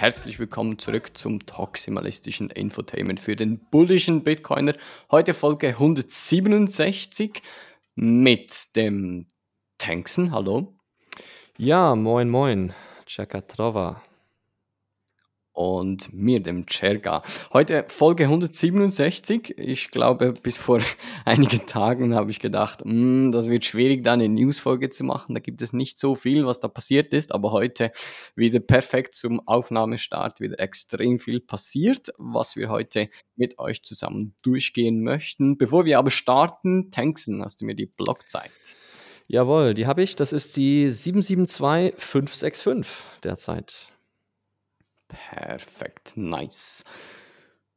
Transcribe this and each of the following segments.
Herzlich willkommen zurück zum toximalistischen Infotainment für den bullischen Bitcoiner. Heute Folge 167 mit dem Tanksen. Hallo. Ja, moin, moin. Chaka Trova und mir, dem Cherga. Heute Folge 167. Ich glaube, bis vor einigen Tagen habe ich gedacht, mm, das wird schwierig, da eine Newsfolge zu machen. Da gibt es nicht so viel, was da passiert ist. Aber heute wieder perfekt zum Aufnahmestart, wieder extrem viel passiert, was wir heute mit euch zusammen durchgehen möchten. Bevor wir aber starten, Tanksen, hast du mir die Blockzeit? Jawohl, die habe ich. Das ist die 772565 derzeit. Perfekt, nice.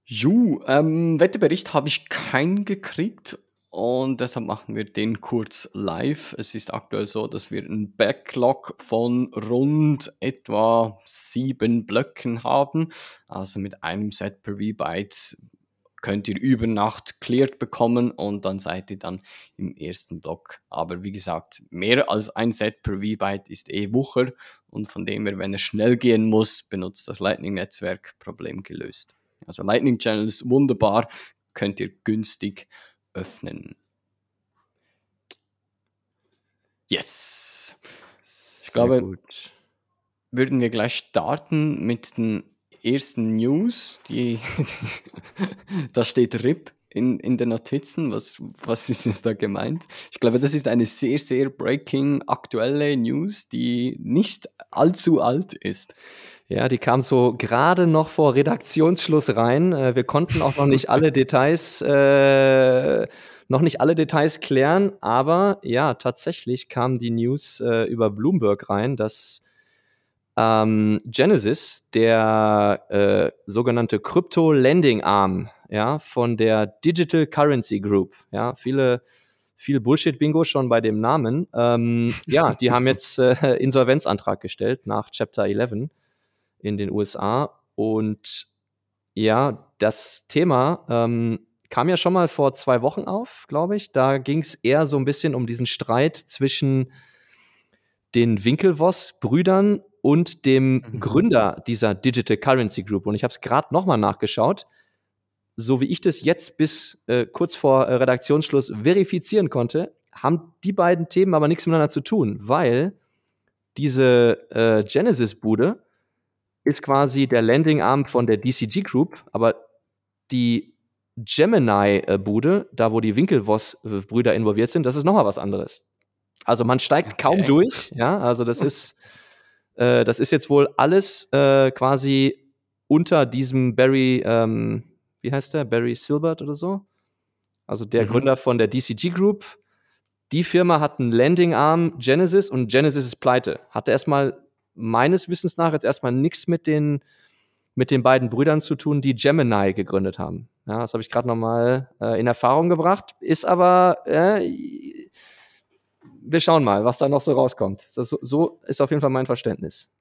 Ju, ähm, Wetterbericht habe ich keinen gekriegt und deshalb machen wir den kurz live. Es ist aktuell so, dass wir einen Backlog von rund etwa sieben Blöcken haben. Also mit einem Set per V-Byte könnt ihr über Nacht cleared bekommen und dann seid ihr dann im ersten Block. Aber wie gesagt, mehr als ein Set per V-Byte ist eh Wucher und von dem her, wenn es schnell gehen muss, benutzt das Lightning-Netzwerk Problem gelöst. Also Lightning Channels wunderbar, könnt ihr günstig öffnen. Yes. Ich Sehr glaube, gut. würden wir gleich starten mit den ersten News, die, da steht RIP in, in den Notizen. Was, was ist jetzt da gemeint? Ich glaube, das ist eine sehr, sehr breaking aktuelle News, die nicht allzu alt ist. Ja, die kam so gerade noch vor Redaktionsschluss rein. Äh, wir konnten auch noch nicht alle Details, äh, noch nicht alle Details klären, aber ja, tatsächlich kam die News äh, über Bloomberg rein, dass ähm, Genesis, der äh, sogenannte Crypto Lending Arm, ja, von der Digital Currency Group, ja, viele viel Bullshit-Bingo schon bei dem Namen. Ähm, ja, die haben jetzt äh, Insolvenzantrag gestellt nach Chapter 11 in den USA. Und ja, das Thema ähm, kam ja schon mal vor zwei Wochen auf, glaube ich. Da ging es eher so ein bisschen um diesen Streit zwischen den Winkelvoss-Brüdern und dem mhm. Gründer dieser Digital Currency Group. Und ich habe es gerade nochmal nachgeschaut. So wie ich das jetzt bis äh, kurz vor äh, Redaktionsschluss verifizieren konnte, haben die beiden Themen aber nichts miteinander zu tun, weil diese äh, Genesis-Bude ist quasi der Landing-Arm von der DCG Group, aber die Gemini-Bude, da wo die Winkelvoss-Brüder involviert sind, das ist nochmal was anderes. Also man steigt okay. kaum durch, ja, also das ist äh, das ist jetzt wohl alles äh, quasi unter diesem Barry, ähm, wie heißt der? Barry Silbert oder so? Also der mhm. Gründer von der DCG Group. Die Firma hat einen Landing-Arm Genesis und Genesis ist pleite. Hatte erstmal meines Wissens nach jetzt erstmal nichts mit den, mit den beiden Brüdern zu tun, die Gemini gegründet haben. Ja, das habe ich gerade nochmal äh, in Erfahrung gebracht. Ist aber, äh, wir schauen mal, was da noch so rauskommt. Das, so ist auf jeden Fall mein Verständnis.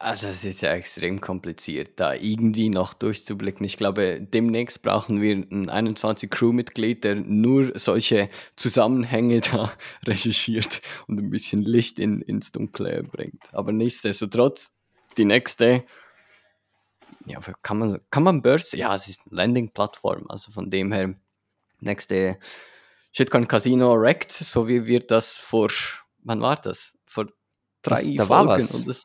Also das ist ja extrem kompliziert, da irgendwie noch durchzublicken. Ich glaube, demnächst brauchen wir ein 21 Crewmitglied, der nur solche Zusammenhänge da recherchiert und ein bisschen Licht in, ins Dunkle bringt. Aber nichtsdestotrotz, die nächste, ja, kann man, kann man Börse? Ja, es ist eine Landing-Plattform, also von dem her, nächste Shitcoin Casino Rect, so wie wir das vor, wann war das? Vor drei das, da Folgen. War, was. Das,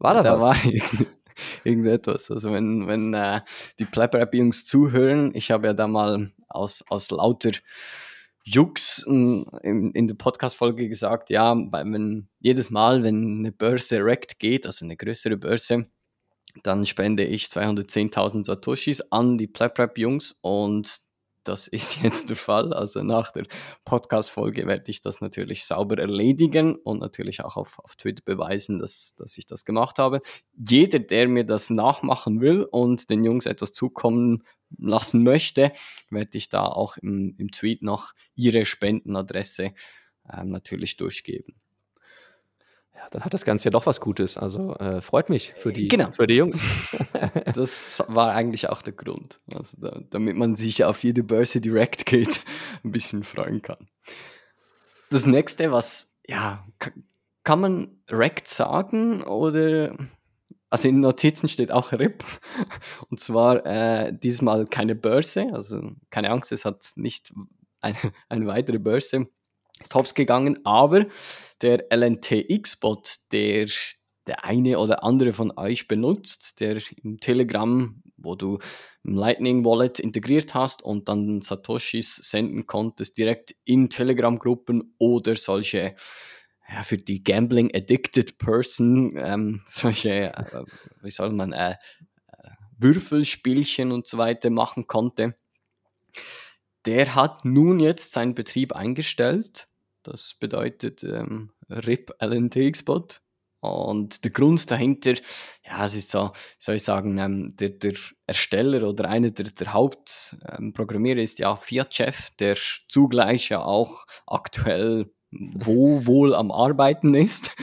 war da, da was? War irgendetwas. Also wenn, wenn äh, die Plapper-App-Jungs zuhören, ich habe ja da mal aus, aus lauter Jux in, in der Podcast-Folge gesagt, ja, wenn jedes Mal, wenn eine Börse Rect geht, also eine größere Börse, dann spende ich 210.000 Satoshis an die Plapper-Jungs und das ist jetzt der Fall. Also nach der Podcast-Folge werde ich das natürlich sauber erledigen und natürlich auch auf, auf Twitter beweisen, dass, dass ich das gemacht habe. Jeder, der mir das nachmachen will und den Jungs etwas zukommen lassen möchte, werde ich da auch im, im Tweet noch ihre Spendenadresse ähm, natürlich durchgeben dann hat das Ganze ja doch was Gutes. Also äh, freut mich für die, genau. für die Jungs. das war eigentlich auch der Grund. Also da, damit man sich auf jede Börse direkt geht, ein bisschen freuen kann. Das nächste, was, ja, kann man Rect sagen oder also in Notizen steht auch RIP. Und zwar äh, diesmal keine Börse, also keine Angst, es hat nicht eine, eine weitere Börse ist hops gegangen, aber der LNTX-Bot, der der eine oder andere von euch benutzt, der im Telegram, wo du ein Lightning Wallet integriert hast und dann Satoshis senden konntest, direkt in Telegram-Gruppen oder solche ja, für die Gambling Addicted Person ähm, solche, äh, wie soll man, äh, äh, Würfelspielchen und so weiter machen konnte. Der hat nun jetzt seinen Betrieb eingestellt. Das bedeutet ähm, RIP LNTX-Bot. Und der Grund dahinter, ja, es ist so, soll ich sagen, ähm, der, der, Ersteller oder einer der, der Hauptprogrammierer ähm, ist ja Fiat-Chef, der zugleich ja auch aktuell wo wohl am Arbeiten ist,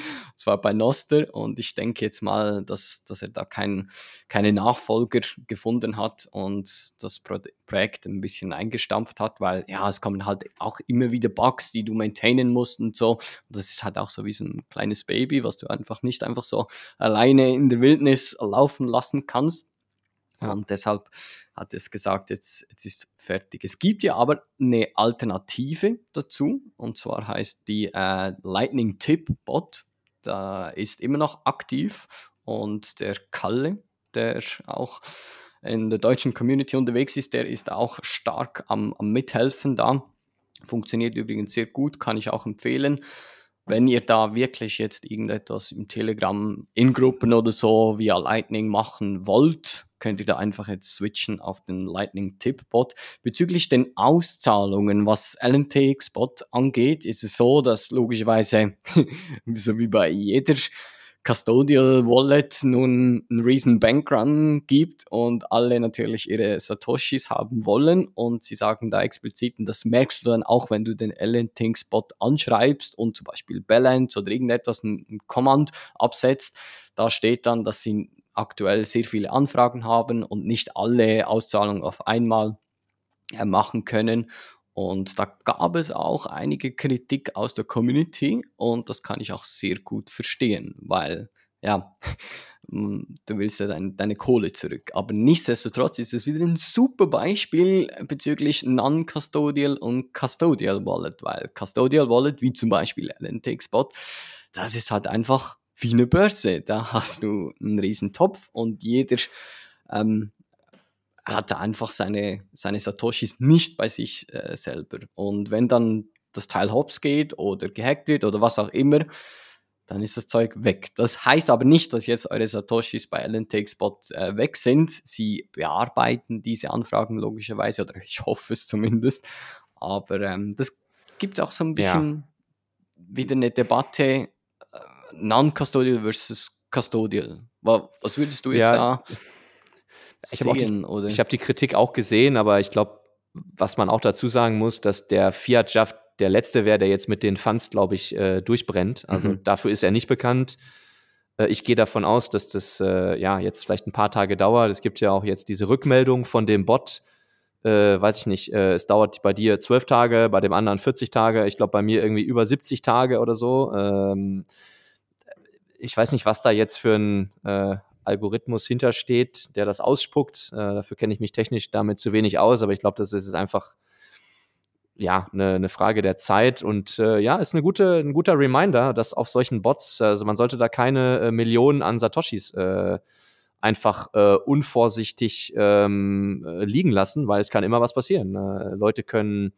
zwar bei Noster. Und ich denke jetzt mal, dass, dass er da kein, keine Nachfolger gefunden hat und das Projekt ein bisschen eingestampft hat, weil ja, es kommen halt auch immer wieder Bugs, die du maintainen musst und so. Und das ist halt auch so wie so ein kleines Baby, was du einfach nicht einfach so alleine in der Wildnis laufen lassen kannst. Ja. Und deshalb hat es gesagt, jetzt, jetzt ist fertig. Es gibt ja aber eine Alternative dazu, und zwar heißt die äh, Lightning Tip Bot. Da ist immer noch aktiv und der Kalle, der auch in der deutschen Community unterwegs ist, der ist auch stark am, am Mithelfen da. Funktioniert übrigens sehr gut, kann ich auch empfehlen wenn ihr da wirklich jetzt irgendetwas im Telegram in Gruppen oder so via Lightning machen wollt, könnt ihr da einfach jetzt switchen auf den Lightning Tip Bot. Bezüglich den Auszahlungen, was LNTX Bot angeht, ist es so, dass logischerweise, so wie bei jeder Custodial Wallet nun einen riesen Bankrun gibt und alle natürlich ihre Satoshis haben wollen und sie sagen da explizit, und das merkst du dann auch, wenn du den LNTing-Spot anschreibst und zum Beispiel Balance oder irgendetwas, ein, ein Command absetzt, da steht dann, dass sie aktuell sehr viele Anfragen haben und nicht alle Auszahlungen auf einmal äh, machen können und da gab es auch einige Kritik aus der Community und das kann ich auch sehr gut verstehen, weil ja, mm, du willst ja dein, deine Kohle zurück. Aber nichtsdestotrotz ist es wieder ein super Beispiel bezüglich Non-Custodial und Custodial Wallet, weil Custodial Wallet, wie zum Beispiel LNT-Spot, das ist halt einfach wie eine Börse. Da hast du einen riesen Topf und jeder ähm, hat er einfach seine, seine Satoshis nicht bei sich äh, selber. Und wenn dann das Teil hops geht oder gehackt wird oder was auch immer, dann ist das Zeug weg. Das heißt aber nicht, dass jetzt eure Satoshis bei LNTXBot äh, weg sind. Sie bearbeiten diese Anfragen logischerweise, oder ich hoffe es zumindest. Aber ähm, das gibt auch so ein bisschen ja. wieder eine Debatte, äh, Non-Custodial versus Custodial. Was würdest du jetzt ja. da ich habe die, hab die Kritik auch gesehen, aber ich glaube, was man auch dazu sagen muss, dass der Fiat Jaff der letzte wäre, der jetzt mit den Funds, glaube ich, äh, durchbrennt. Also mhm. dafür ist er nicht bekannt. Äh, ich gehe davon aus, dass das äh, ja jetzt vielleicht ein paar Tage dauert. Es gibt ja auch jetzt diese Rückmeldung von dem Bot. Äh, weiß ich nicht, äh, es dauert bei dir zwölf Tage, bei dem anderen 40 Tage. Ich glaube, bei mir irgendwie über 70 Tage oder so. Ähm, ich weiß nicht, was da jetzt für ein äh, Algorithmus hintersteht, der das ausspuckt. Äh, dafür kenne ich mich technisch damit zu wenig aus, aber ich glaube, das ist einfach ja, eine, eine Frage der Zeit und äh, ja, ist eine gute, ein guter Reminder, dass auf solchen Bots, also man sollte da keine äh, Millionen an Satoshis äh, einfach äh, unvorsichtig ähm, äh, liegen lassen, weil es kann immer was passieren. Leute können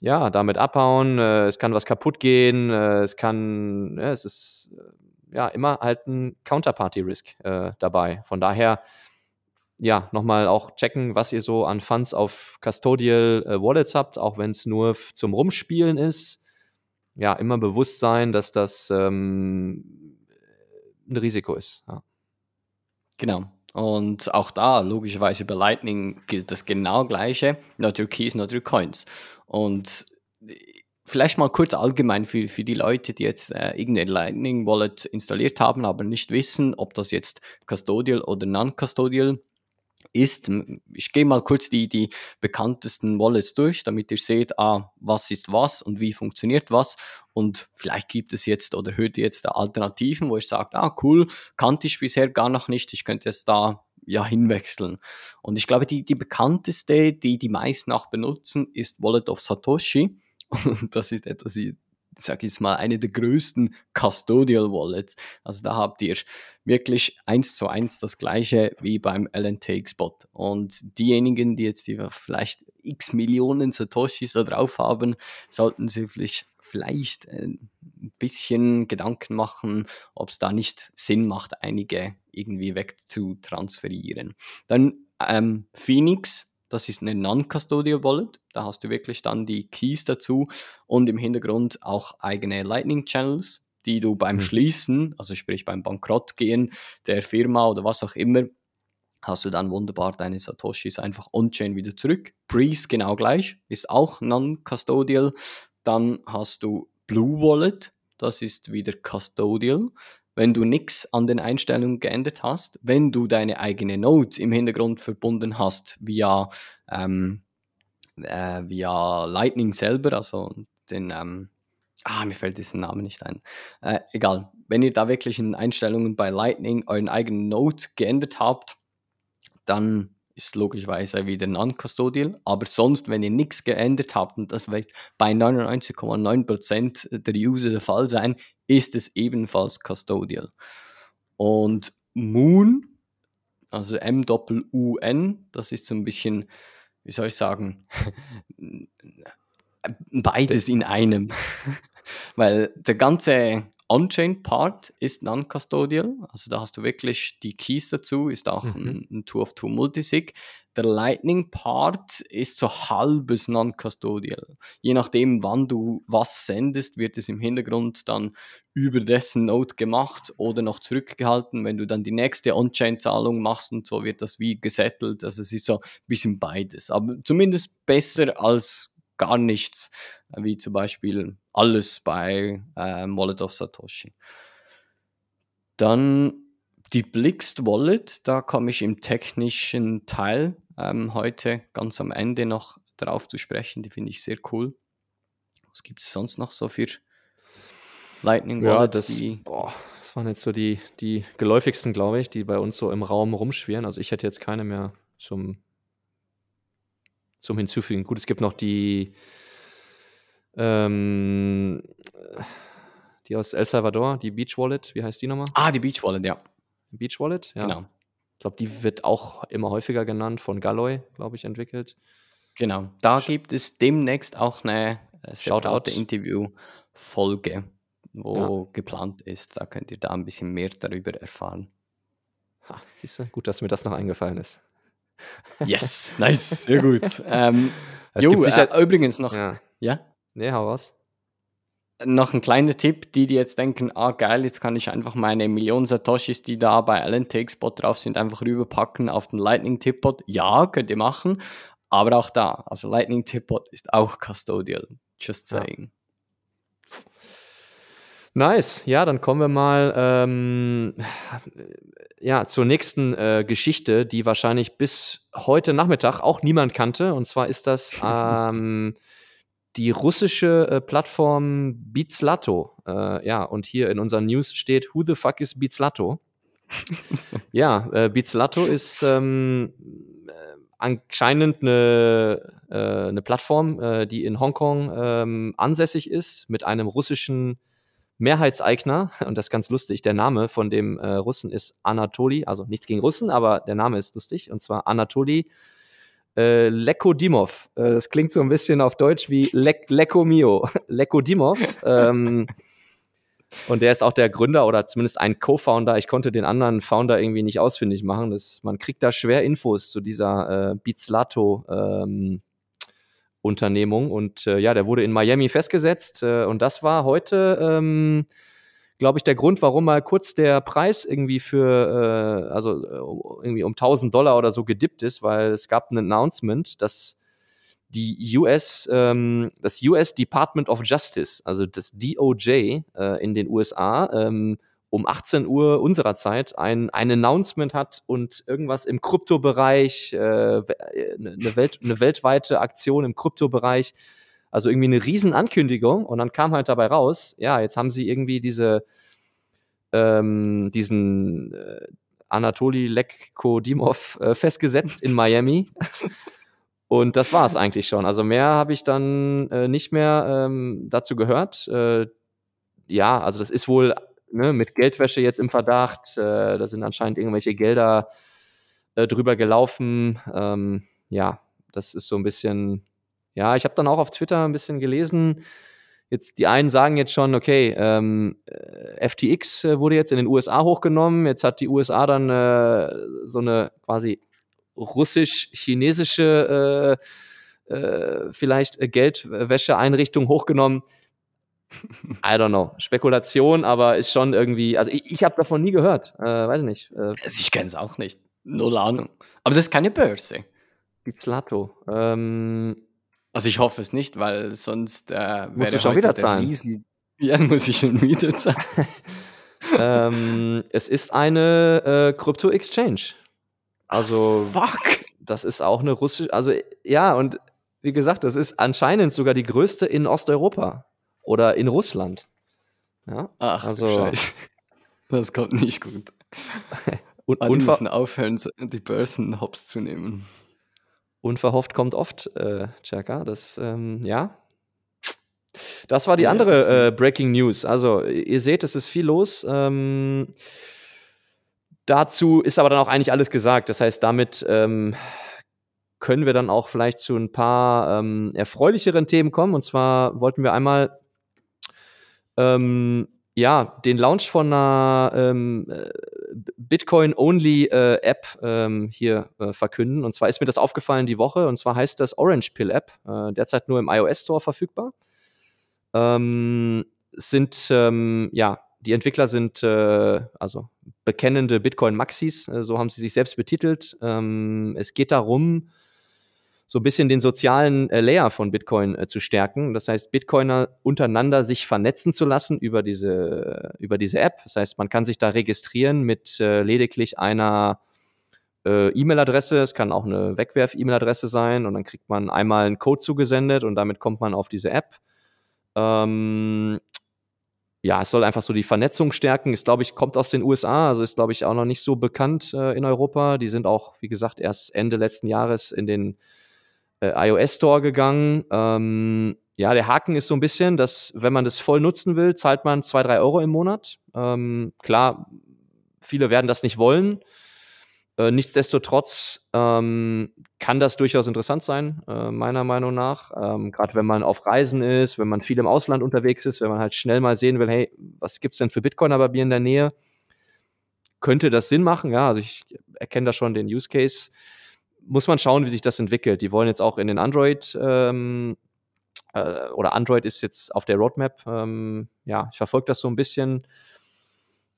ja damit abhauen, es kann was kaputt gehen, es kann, ja, es ist ja immer halt ein Counterparty-Risk äh, dabei. Von daher, ja, nochmal auch checken, was ihr so an Funds auf Custodial äh, Wallets habt, auch wenn es nur zum Rumspielen ist. Ja, immer bewusst sein, dass das ähm, ein Risiko ist. Ja. Genau. Und auch da, logischerweise bei Lightning gilt das genau gleiche. Not your keys, not your coins. Und vielleicht mal kurz allgemein für, für die Leute, die jetzt äh, irgendein Lightning Wallet installiert haben, aber nicht wissen, ob das jetzt custodial oder non-custodial ist, ich gehe mal kurz die, die bekanntesten Wallets durch, damit ihr seht, ah, was ist was und wie funktioniert was. Und vielleicht gibt es jetzt oder hört ihr jetzt Alternativen, wo ich sage, ah, cool, kannte ich bisher gar noch nicht, ich könnte jetzt da ja hinwechseln. Und ich glaube, die, die bekannteste, die die meisten auch benutzen, ist Wallet of Satoshi. Und das ist etwas, sage ich mal, eine der größten Custodial Wallets. Also da habt ihr wirklich eins zu eins das gleiche wie beim LNTX-Bot. Und diejenigen, die jetzt die vielleicht x Millionen Satoshis da drauf haben, sollten sich vielleicht, vielleicht ein bisschen Gedanken machen, ob es da nicht Sinn macht, einige irgendwie wegzutransferieren. Dann ähm, Phoenix das ist eine Non-Custodial Wallet. Da hast du wirklich dann die Keys dazu und im Hintergrund auch eigene Lightning Channels, die du beim mhm. Schließen, also sprich beim Bankrottgehen der Firma oder was auch immer, hast du dann wunderbar deine Satoshis einfach on-chain wieder zurück. Breeze genau gleich, ist auch non-custodial. Dann hast du Blue Wallet, das ist wieder custodial wenn du nichts an den Einstellungen geändert hast, wenn du deine eigene Node im Hintergrund verbunden hast via, ähm, äh, via Lightning selber, also den, ähm, ah, mir fällt diesen Name nicht ein. Äh, egal, wenn ihr da wirklich in Einstellungen bei Lightning euren eigenen Node geändert habt, dann ist logischerweise wieder non-custodial. Aber sonst, wenn ihr nichts geändert habt, und das wird bei 99,9% der User der Fall sein, ist es ebenfalls custodial. Und Moon, also M-U-N, das ist so ein bisschen, wie soll ich sagen, beides in einem. Weil der ganze On-Chain-Part ist non-custodial, also da hast du wirklich die Keys dazu, ist auch mhm. ein, ein Two-of-Two-Multisig. Der Lightning-Part ist so halbes non-custodial. Je nachdem, wann du was sendest, wird es im Hintergrund dann über dessen Node gemacht oder noch zurückgehalten. Wenn du dann die nächste On-Chain-Zahlung machst und so, wird das wie gesettelt. Also es ist so ein bisschen beides. Aber zumindest besser als gar nichts, wie zum Beispiel alles bei äh, Wallet of Satoshi. Dann die Blixt Wallet, da komme ich im technischen Teil ähm, heute ganz am Ende noch drauf zu sprechen. Die finde ich sehr cool. Was gibt es sonst noch so für Lightning Wallets? Ja, das, boah, das waren jetzt so die, die geläufigsten, glaube ich, die bei uns so im Raum rumschwirren. Also ich hätte jetzt keine mehr zum, zum Hinzufügen. Gut, es gibt noch die ähm, die aus El Salvador, die Beach Wallet, wie heißt die nochmal? Ah, die Beach Wallet, ja. Beach Wallet, ja. Genau. Ich glaube, die wird auch immer häufiger genannt, von Galloy, glaube ich, entwickelt. Genau. Da Sch gibt es demnächst auch eine äh, separate Interview-Folge, wo ja. geplant ist. Da könnt ihr da ein bisschen mehr darüber erfahren. Ha, siehst du, gut, dass mir das noch eingefallen ist. Yes, nice, sehr gut. ähm, jo, sicher, äh, übrigens noch. Ja. ja? Nee, hau was. Noch ein kleiner Tipp, die, die jetzt denken, ah geil, jetzt kann ich einfach meine Millionen Satoshis, die da bei LNTX-Bot drauf sind, einfach rüberpacken auf den Lightning-Tip-Bot. Ja, könnt ihr machen, aber auch da, also Lightning-Tip-Bot ist auch custodial, just saying. Ja. Nice, ja, dann kommen wir mal ähm, ja, zur nächsten äh, Geschichte, die wahrscheinlich bis heute Nachmittag auch niemand kannte. Und zwar ist das ähm, die russische äh, Plattform Beatslato. Äh, ja, und hier in unseren News steht, who the fuck is Beatslato? ja, äh, Beatslato ist ähm, äh, anscheinend eine, äh, eine Plattform, äh, die in Hongkong ähm, ansässig ist, mit einem russischen Mehrheitseigner. Und das ist ganz lustig. Der Name von dem äh, Russen ist Anatoli. Also nichts gegen Russen, aber der Name ist lustig. Und zwar Anatoli äh, Lekodimov. Äh, das klingt so ein bisschen auf Deutsch wie Le Leko Mio. Lekodimov. ähm, und der ist auch der Gründer oder zumindest ein Co-Founder. Ich konnte den anderen Founder irgendwie nicht ausfindig machen. Das, man kriegt da schwer Infos zu dieser äh, Bizlato ähm, Unternehmung. Und äh, ja, der wurde in Miami festgesetzt. Äh, und das war heute ähm, glaube ich, der Grund, warum mal kurz der Preis irgendwie für, äh, also äh, irgendwie um 1000 Dollar oder so gedippt ist, weil es gab ein Announcement, dass die US, ähm, das US Department of Justice, also das DOJ äh, in den USA, ähm, um 18 Uhr unserer Zeit ein, ein Announcement hat und irgendwas im Kryptobereich, äh, eine, Welt, eine weltweite Aktion im Kryptobereich, also irgendwie eine Riesenankündigung und dann kam halt dabei raus, ja, jetzt haben sie irgendwie diese, ähm, diesen äh, Anatoli Lekkodimov äh, festgesetzt in Miami. Und das war es eigentlich schon. Also mehr habe ich dann äh, nicht mehr ähm, dazu gehört. Äh, ja, also das ist wohl ne, mit Geldwäsche jetzt im Verdacht. Äh, da sind anscheinend irgendwelche Gelder äh, drüber gelaufen. Ähm, ja, das ist so ein bisschen. Ja, ich habe dann auch auf Twitter ein bisschen gelesen. Jetzt die einen sagen jetzt schon, okay, ähm, äh, FTX äh, wurde jetzt in den USA hochgenommen. Jetzt hat die USA dann äh, so eine quasi russisch-chinesische äh, vielleicht Geldwäscheeinrichtung hochgenommen. I don't know. Spekulation, aber ist schon irgendwie. Also ich, ich habe davon nie gehört. Äh, weiß nicht. Äh, also ich kenne es auch nicht. Null Ahnung. Aber das ist keine Börse. Bizlato. Ähm, also ich hoffe es nicht, weil sonst äh, muss ich schon wieder zahlen. Riesen ja, muss ich schon wieder zahlen. ähm, es ist eine äh, Krypto-Exchange. Also, Fuck. das ist auch eine russische, also ja, und wie gesagt, das ist anscheinend sogar die größte in Osteuropa oder in Russland. Ja, Ach, also, Scheiße. Das kommt nicht gut. Und, ah, die müssen aufhören, die Börsen hops zu nehmen. Unverhofft kommt oft, äh, Chaka. Das, ähm, ja. Das war die ja, andere äh, Breaking News. Also, ihr seht, es ist viel los. Ähm, Dazu ist aber dann auch eigentlich alles gesagt. Das heißt, damit ähm, können wir dann auch vielleicht zu ein paar ähm, erfreulicheren Themen kommen. Und zwar wollten wir einmal ähm, ja, den Launch von einer ähm, äh, Bitcoin-Only-App äh, ähm, hier äh, verkünden. Und zwar ist mir das aufgefallen die Woche. Und zwar heißt das Orange Pill App, äh, derzeit nur im iOS Store verfügbar. Ähm, sind ähm, ja die Entwickler sind äh, also bekennende Bitcoin-Maxis, äh, so haben sie sich selbst betitelt. Ähm, es geht darum, so ein bisschen den sozialen äh, Layer von Bitcoin äh, zu stärken. Das heißt, Bitcoiner untereinander sich vernetzen zu lassen über diese, über diese App. Das heißt, man kann sich da registrieren mit äh, lediglich einer äh, E-Mail-Adresse. Es kann auch eine Wegwerf-E-Mail-Adresse sein und dann kriegt man einmal einen Code zugesendet und damit kommt man auf diese App. Ähm, ja, es soll einfach so die Vernetzung stärken. Ist, glaube ich, kommt aus den USA, also ist, glaube ich, auch noch nicht so bekannt äh, in Europa. Die sind auch, wie gesagt, erst Ende letzten Jahres in den äh, iOS Store gegangen. Ähm, ja, der Haken ist so ein bisschen, dass, wenn man das voll nutzen will, zahlt man zwei, drei Euro im Monat. Ähm, klar, viele werden das nicht wollen. Äh, nichtsdestotrotz ähm, kann das durchaus interessant sein, äh, meiner Meinung nach. Ähm, Gerade wenn man auf Reisen ist, wenn man viel im Ausland unterwegs ist, wenn man halt schnell mal sehen will, hey, was gibt's denn für Bitcoiner bei mir in der Nähe? Könnte das Sinn machen? Ja, also ich erkenne da schon den Use Case. Muss man schauen, wie sich das entwickelt. Die wollen jetzt auch in den Android ähm, äh, oder Android ist jetzt auf der Roadmap. Ähm, ja, ich verfolge das so ein bisschen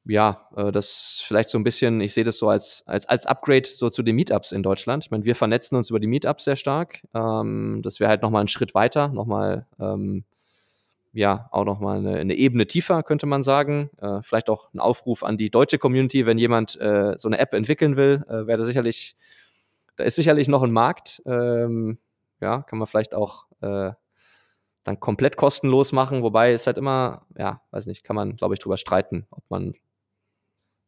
ja, äh, das vielleicht so ein bisschen, ich sehe das so als, als, als Upgrade so zu den Meetups in Deutschland. Ich meine, wir vernetzen uns über die Meetups sehr stark. Ähm, das wäre halt nochmal ein Schritt weiter, nochmal, ähm, ja, auch nochmal eine, eine Ebene tiefer, könnte man sagen. Äh, vielleicht auch ein Aufruf an die deutsche Community, wenn jemand äh, so eine App entwickeln will, äh, wäre da sicherlich, da ist sicherlich noch ein Markt. Ähm, ja, kann man vielleicht auch äh, dann komplett kostenlos machen, wobei es halt immer, ja, weiß nicht, kann man, glaube ich, drüber streiten, ob man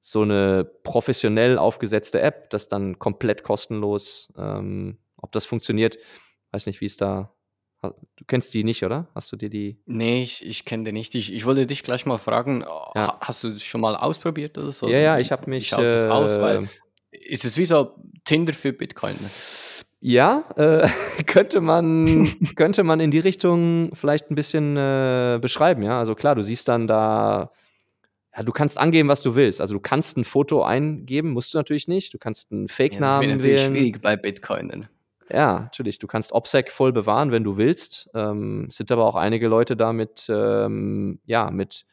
so eine professionell aufgesetzte App, das dann komplett kostenlos, ähm, ob das funktioniert, weiß nicht, wie es da. Du kennst die nicht, oder? Hast du dir die? Nee, ich, ich kenne die nicht. Ich, ich wollte dich gleich mal fragen, ja. hast du schon mal ausprobiert oder so? Ja, ja, ich habe mich. Wie schaut das äh, aus? Weil, ist es wie so Tinder für Bitcoin? Ja, äh, könnte man könnte man in die Richtung vielleicht ein bisschen äh, beschreiben, ja. Also klar, du siehst dann da ja, du kannst angeben, was du willst. Also du kannst ein Foto eingeben, musst du natürlich nicht. Du kannst einen Fake-Namen ja, das natürlich wählen. schwierig bei Bitcoin. Ja, natürlich. Du kannst OPSEC voll bewahren, wenn du willst. Ähm, es sind aber auch einige Leute da mit, ähm, ja, mit,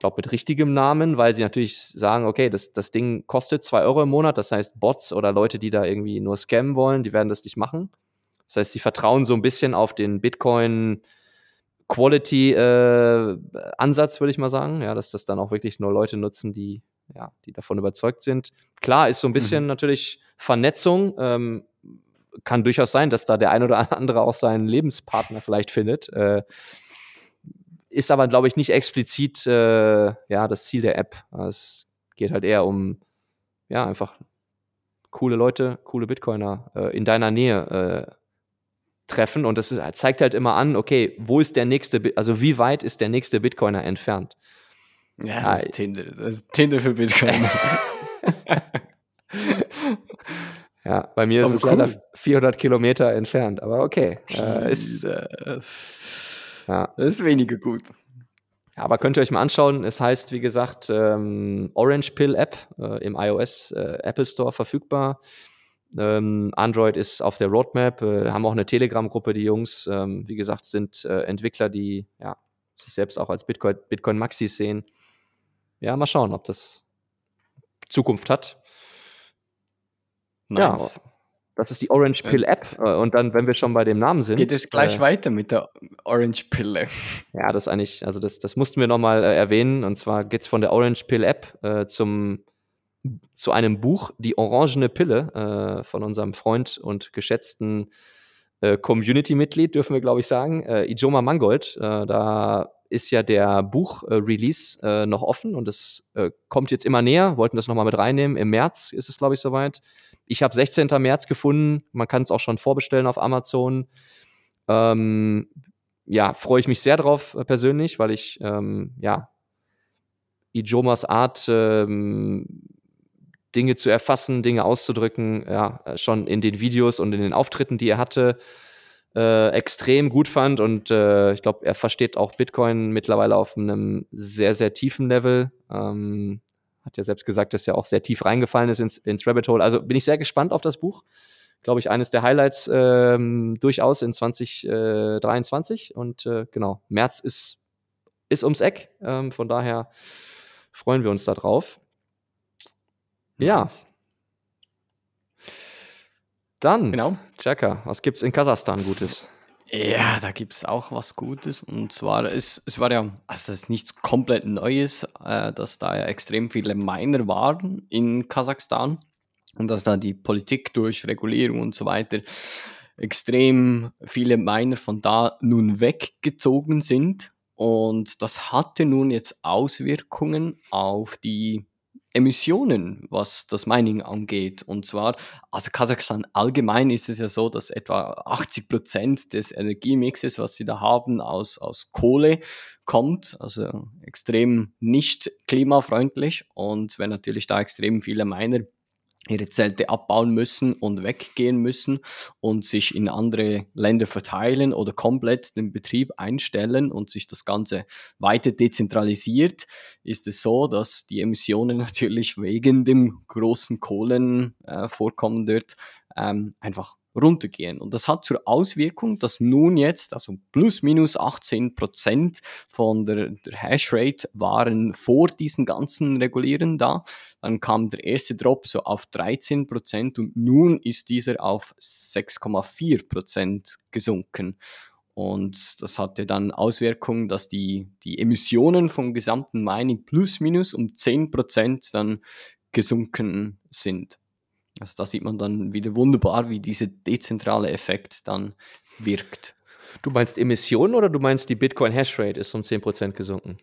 glaube, mit richtigem Namen, weil sie natürlich sagen, okay, das, das Ding kostet zwei Euro im Monat. Das heißt, Bots oder Leute, die da irgendwie nur scammen wollen, die werden das nicht machen. Das heißt, sie vertrauen so ein bisschen auf den Bitcoin- Quality-Ansatz, äh, würde ich mal sagen. Ja, dass das dann auch wirklich nur Leute nutzen, die, ja, die davon überzeugt sind. Klar, ist so ein bisschen mhm. natürlich Vernetzung. Ähm, kann durchaus sein, dass da der ein oder andere auch seinen Lebenspartner vielleicht findet. Äh, ist aber, glaube ich, nicht explizit äh, ja, das Ziel der App. Es geht halt eher um ja, einfach coole Leute, coole Bitcoiner äh, in deiner Nähe äh, treffen. Und das ist, zeigt halt immer an, okay, wo ist der nächste, also wie weit ist der nächste Bitcoiner entfernt? Ja, das ah, ist Tinder. Das ist Tinder für Bitcoiner. ja, bei mir aber ist cool. es leider 400 Kilometer entfernt, aber okay. Äh, ist, ja. Das ist weniger gut. Aber könnt ihr euch mal anschauen. Es heißt, wie gesagt, ähm, Orange Pill App äh, im iOS äh, Apple Store verfügbar. Ähm, Android ist auf der Roadmap, äh, haben auch eine Telegram-Gruppe, die Jungs. Ähm, wie gesagt, sind äh, Entwickler, die ja, sich selbst auch als Bitcoin, Bitcoin Maxis sehen. Ja, mal schauen, ob das Zukunft hat. Nice. Ja, das ist die Orange Pill App. Äh, und dann, wenn wir schon bei dem Namen sind. Geht es gleich äh, weiter mit der Orange Pille. Ja, das eigentlich, also das, das mussten wir nochmal äh, erwähnen. Und zwar geht es von der Orange Pill App äh, zum, zu einem Buch, Die Orangene Pille, äh, von unserem Freund und geschätzten äh, Community-Mitglied, dürfen wir, glaube ich, sagen, Ijoma Mangold. da ist ja der Buch-Release noch offen und es kommt jetzt immer näher. Wollten das nochmal mit reinnehmen. Im März ist es, glaube ich, soweit. Ich habe 16. März gefunden. Man kann es auch schon vorbestellen auf Amazon. Ähm, ja, freue ich mich sehr drauf äh, persönlich, weil ich ähm, ja Ijomas Art ähm, Dinge zu erfassen, Dinge auszudrücken, ja, schon in den Videos und in den Auftritten, die er hatte, äh, extrem gut fand. Und äh, ich glaube, er versteht auch Bitcoin mittlerweile auf einem sehr, sehr tiefen Level. Ähm, hat ja selbst gesagt, dass er auch sehr tief reingefallen ist ins, ins Rabbit Hole. Also bin ich sehr gespannt auf das Buch. Glaube ich, eines der Highlights ähm, durchaus in 2023. Und äh, genau, März ist, ist ums Eck. Ähm, von daher freuen wir uns darauf. Ja. Dann, genau. Checker, was gibt's in Kasachstan Gutes? Ja, da gibt es auch was Gutes. Und zwar, es, es war ja, also das ist nichts komplett Neues, äh, dass da ja extrem viele Miner waren in Kasachstan und dass da die Politik durch Regulierung und so weiter extrem viele Miner von da nun weggezogen sind. Und das hatte nun jetzt Auswirkungen auf die Emissionen, was das Mining angeht. Und zwar, also Kasachstan allgemein ist es ja so, dass etwa 80 Prozent des Energiemixes, was sie da haben, aus, aus Kohle kommt, also extrem nicht klimafreundlich. Und wenn natürlich da extrem viele Miner ihre Zelte abbauen müssen und weggehen müssen und sich in andere Länder verteilen oder komplett den Betrieb einstellen und sich das Ganze weiter dezentralisiert, ist es so, dass die Emissionen natürlich wegen dem großen Kohlenvorkommen äh, dort ähm, einfach runtergehen. Und das hat zur Auswirkung, dass nun jetzt, also plus minus 18 Prozent von der, der Hashrate waren vor diesen ganzen Regulieren da. Dann kam der erste Drop so auf 13 Prozent und nun ist dieser auf 6,4 Prozent gesunken. Und das hatte dann Auswirkungen, dass die, die Emissionen vom gesamten Mining plus minus um 10 Prozent dann gesunken sind. Also da sieht man dann wieder wunderbar, wie dieser dezentrale Effekt dann wirkt. Du meinst Emissionen oder du meinst die Bitcoin Hashrate ist um 10% gesunken?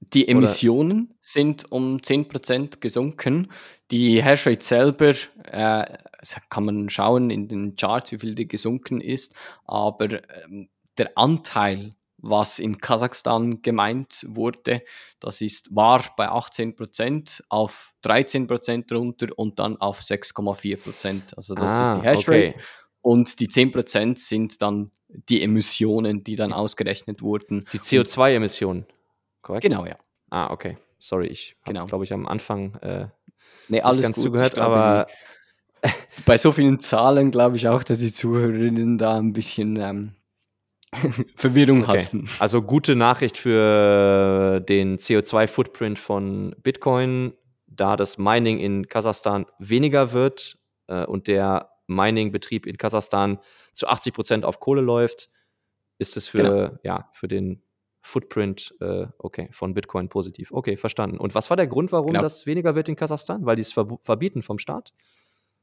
Die Emissionen oder? sind um 10% gesunken. Die Hashrate selber, äh, kann man schauen in den Charts, wie viel die gesunken ist, aber ähm, der Anteil was in Kasachstan gemeint wurde. Das ist, war bei 18 Prozent auf 13 Prozent runter und dann auf 6,4 Prozent. Also das ah, ist die Hashrate. Okay. Und die 10 Prozent sind dann die Emissionen, die dann ausgerechnet wurden. Die CO2-Emissionen, korrekt? Genau, ja. Ah, okay. Sorry, ich habe, genau. glaube ich, am Anfang äh, nee, alles ganz gut. zugehört, glaube, aber bei so vielen Zahlen glaube ich auch, dass die Zuhörerinnen da ein bisschen ähm, Verwirrung okay. halten. Also gute Nachricht für den CO2-Footprint von Bitcoin, da das Mining in Kasachstan weniger wird äh, und der Mining-Betrieb in Kasachstan zu 80 Prozent auf Kohle läuft, ist es für, genau. ja, für den Footprint, äh, okay, von Bitcoin positiv. Okay, verstanden. Und was war der Grund, warum genau. das weniger wird in Kasachstan? Weil die es verbieten vom Staat?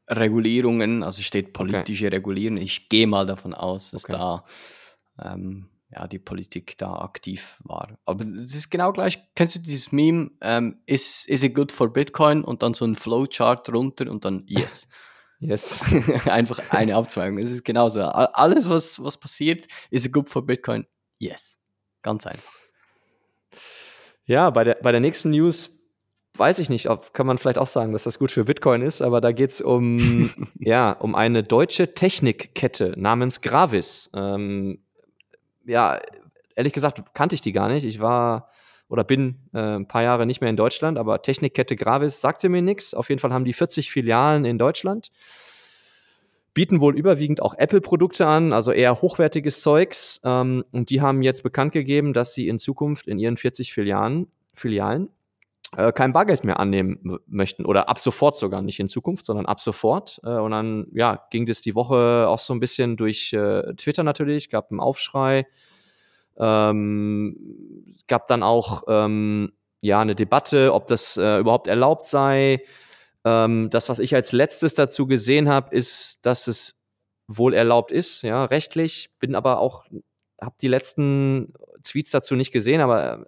Regulierungen, also steht politische okay. Regulierung. Ich gehe mal davon aus, dass okay. da ähm, ja, die Politik da aktiv war. Aber es ist genau gleich. Kennst du dieses Meme? Ähm, is, is it good for Bitcoin? Und dann so ein Flowchart runter und dann yes. yes. Einfach eine Abzweigung. Es ist genauso. Alles, was, was passiert, is it good for Bitcoin? Yes. Ganz einfach. Ja, bei der, bei der nächsten News weiß ich nicht, ob kann man vielleicht auch sagen, dass das gut für Bitcoin ist, aber da geht es um, ja, um eine deutsche Technikkette namens Gravis. Ähm, ja, ehrlich gesagt kannte ich die gar nicht. Ich war oder bin äh, ein paar Jahre nicht mehr in Deutschland, aber Technikkette Gravis sagte mir nichts. Auf jeden Fall haben die 40 Filialen in Deutschland bieten wohl überwiegend auch Apple-Produkte an, also eher hochwertiges Zeugs. Ähm, und die haben jetzt bekannt gegeben, dass sie in Zukunft in ihren 40 Filialen, Filialen äh, kein Bargeld mehr annehmen möchten oder ab sofort sogar nicht in Zukunft, sondern ab sofort. Äh, und dann ja, ging das die Woche auch so ein bisschen durch äh, Twitter natürlich, gab einen Aufschrei, ähm, gab dann auch ähm, ja eine Debatte, ob das äh, überhaupt erlaubt sei. Ähm, das, was ich als letztes dazu gesehen habe, ist, dass es wohl erlaubt ist, ja, rechtlich. Bin aber auch, habe die letzten Tweets dazu nicht gesehen, aber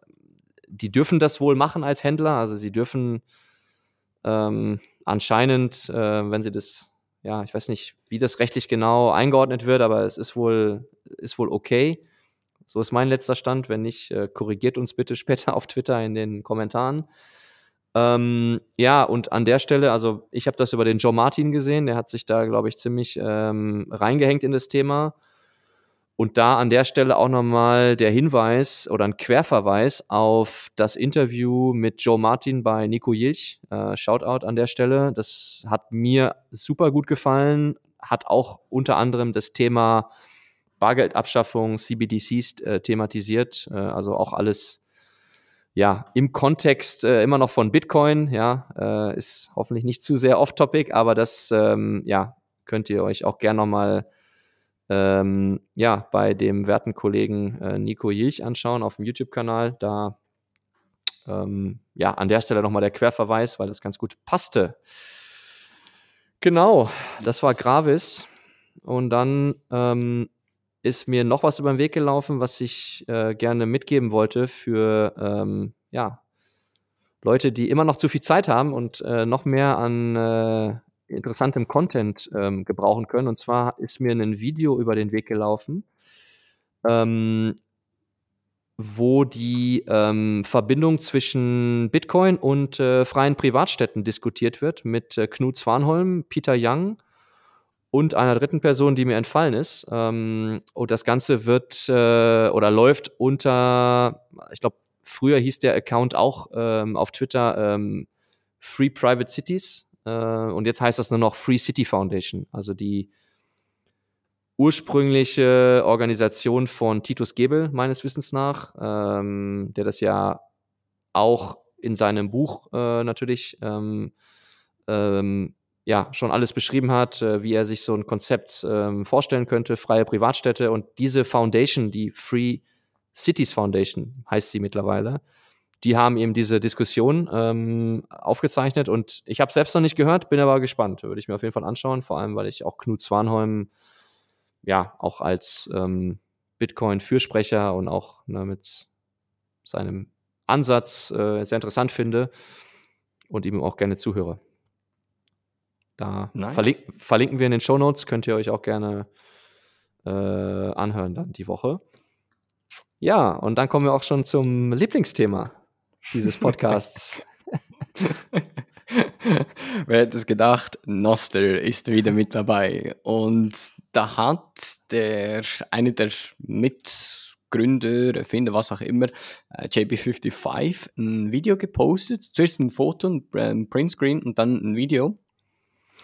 die dürfen das wohl machen als Händler. Also sie dürfen ähm, anscheinend, äh, wenn sie das, ja, ich weiß nicht, wie das rechtlich genau eingeordnet wird, aber es ist wohl, ist wohl okay. So ist mein letzter Stand. Wenn nicht, äh, korrigiert uns bitte später auf Twitter in den Kommentaren. Ähm, ja, und an der Stelle, also ich habe das über den Joe Martin gesehen, der hat sich da, glaube ich, ziemlich ähm, reingehängt in das Thema. Und da an der Stelle auch nochmal der Hinweis oder ein Querverweis auf das Interview mit Joe Martin bei Nico Jilch. Äh, Shoutout an der Stelle. Das hat mir super gut gefallen. Hat auch unter anderem das Thema Bargeldabschaffung, CBDCs äh, thematisiert. Äh, also auch alles ja, im Kontext äh, immer noch von Bitcoin, ja, äh, ist hoffentlich nicht zu sehr off-topic, aber das, ähm, ja, könnt ihr euch auch gerne nochmal ähm, ja, bei dem werten Kollegen äh, Nico Jilch anschauen auf dem YouTube-Kanal. Da, ähm, ja, an der Stelle nochmal der Querverweis, weil das ganz gut passte. Genau, das war Gravis. Und dann ähm, ist mir noch was über den Weg gelaufen, was ich äh, gerne mitgeben wollte für ähm, ja, Leute, die immer noch zu viel Zeit haben und äh, noch mehr an äh, interessantem Content ähm, gebrauchen können. Und zwar ist mir ein Video über den Weg gelaufen, ähm, wo die ähm, Verbindung zwischen Bitcoin und äh, freien Privatstädten diskutiert wird mit äh, Knut Zwanholm, Peter Young und einer dritten Person, die mir entfallen ist. Ähm, und das Ganze wird äh, oder läuft unter, ich glaube, früher hieß der Account auch ähm, auf Twitter ähm, Free Private Cities. Äh, und jetzt heißt das nur noch Free City Foundation. Also die ursprüngliche Organisation von Titus Gebel, meines Wissens nach, ähm, der das ja auch in seinem Buch äh, natürlich ähm, ähm, ja schon alles beschrieben hat, äh, wie er sich so ein Konzept ähm, vorstellen könnte, freie Privatstädte und diese Foundation, die Free Cities Foundation heißt sie mittlerweile, die haben eben diese Diskussion ähm, aufgezeichnet und ich habe selbst noch nicht gehört, bin aber gespannt, würde ich mir auf jeden Fall anschauen, vor allem weil ich auch Knut Swanholm ja auch als ähm, Bitcoin-Fürsprecher und auch ne, mit seinem Ansatz äh, sehr interessant finde und ihm auch gerne zuhöre. Da nice. verlink verlinken wir in den Show Notes, könnt ihr euch auch gerne äh, anhören dann die Woche. Ja, und dann kommen wir auch schon zum Lieblingsthema dieses Podcasts. Wer hätte es gedacht, Noster ist wieder mit dabei. Und da hat der eine der Mitgründer, Erfinder, was auch immer, äh, JP55, ein Video gepostet. Zuerst ein Foto, ein Printscreen und dann ein Video.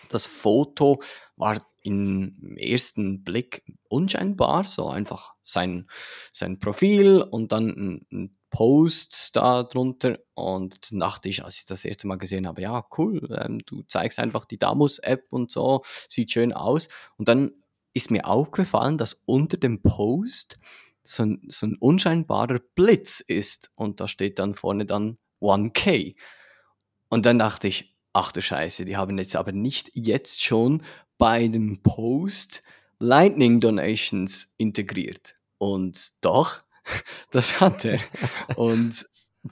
Das Foto war im ersten Blick unscheinbar, so einfach sein, sein Profil und dann ein, ein Post da drunter und dachte ich, als ich das erste Mal gesehen habe, ja, cool, ähm, du zeigst einfach die Damus-App und so, sieht schön aus. Und dann ist mir aufgefallen, dass unter dem Post so ein, so ein unscheinbarer Blitz ist und da steht dann vorne dann 1K. Und dann dachte ich, ach du Scheiße, die haben jetzt aber nicht jetzt schon bei dem Post Lightning Donations integriert. Und doch, das hat er. Und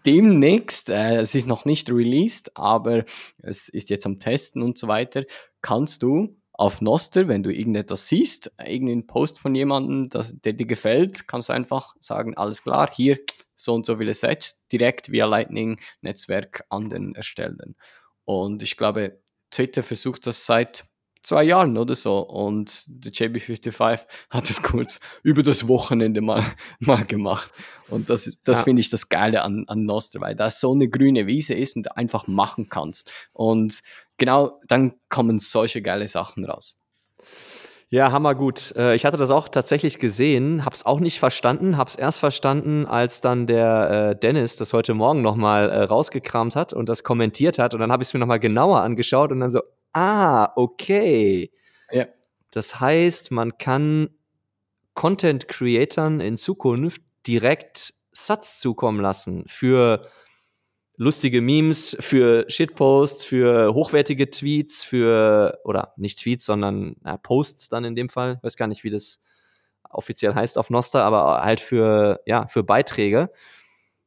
demnächst, äh, es ist noch nicht released, aber es ist jetzt am Testen und so weiter, kannst du auf Noster, wenn du irgendetwas siehst, irgendeinen Post von jemandem, das, der dir gefällt, kannst du einfach sagen, alles klar, hier so und so viele Sets direkt via Lightning-Netzwerk an den erstellen. Und ich glaube, Twitter versucht das seit zwei Jahren oder so. Und der JB55 hat es kurz über das Wochenende mal, mal gemacht. Und das, das ja. finde ich das Geile an, an Nostra, weil da so eine grüne Wiese ist und einfach machen kannst. Und genau dann kommen solche geile Sachen raus. Ja, hammergut. Äh, ich hatte das auch tatsächlich gesehen, hab's auch nicht verstanden, hab's erst verstanden, als dann der äh, Dennis das heute Morgen nochmal äh, rausgekramt hat und das kommentiert hat. Und dann habe ich es mir nochmal genauer angeschaut und dann so, Ah, okay. Ja. Das heißt, man kann Content Creatern in Zukunft direkt Satz zukommen lassen für lustige Memes, für Shitposts, für hochwertige Tweets, für, oder nicht Tweets, sondern ja, Posts dann in dem Fall. Ich weiß gar nicht, wie das offiziell heißt auf Noster, aber halt für, ja, für Beiträge.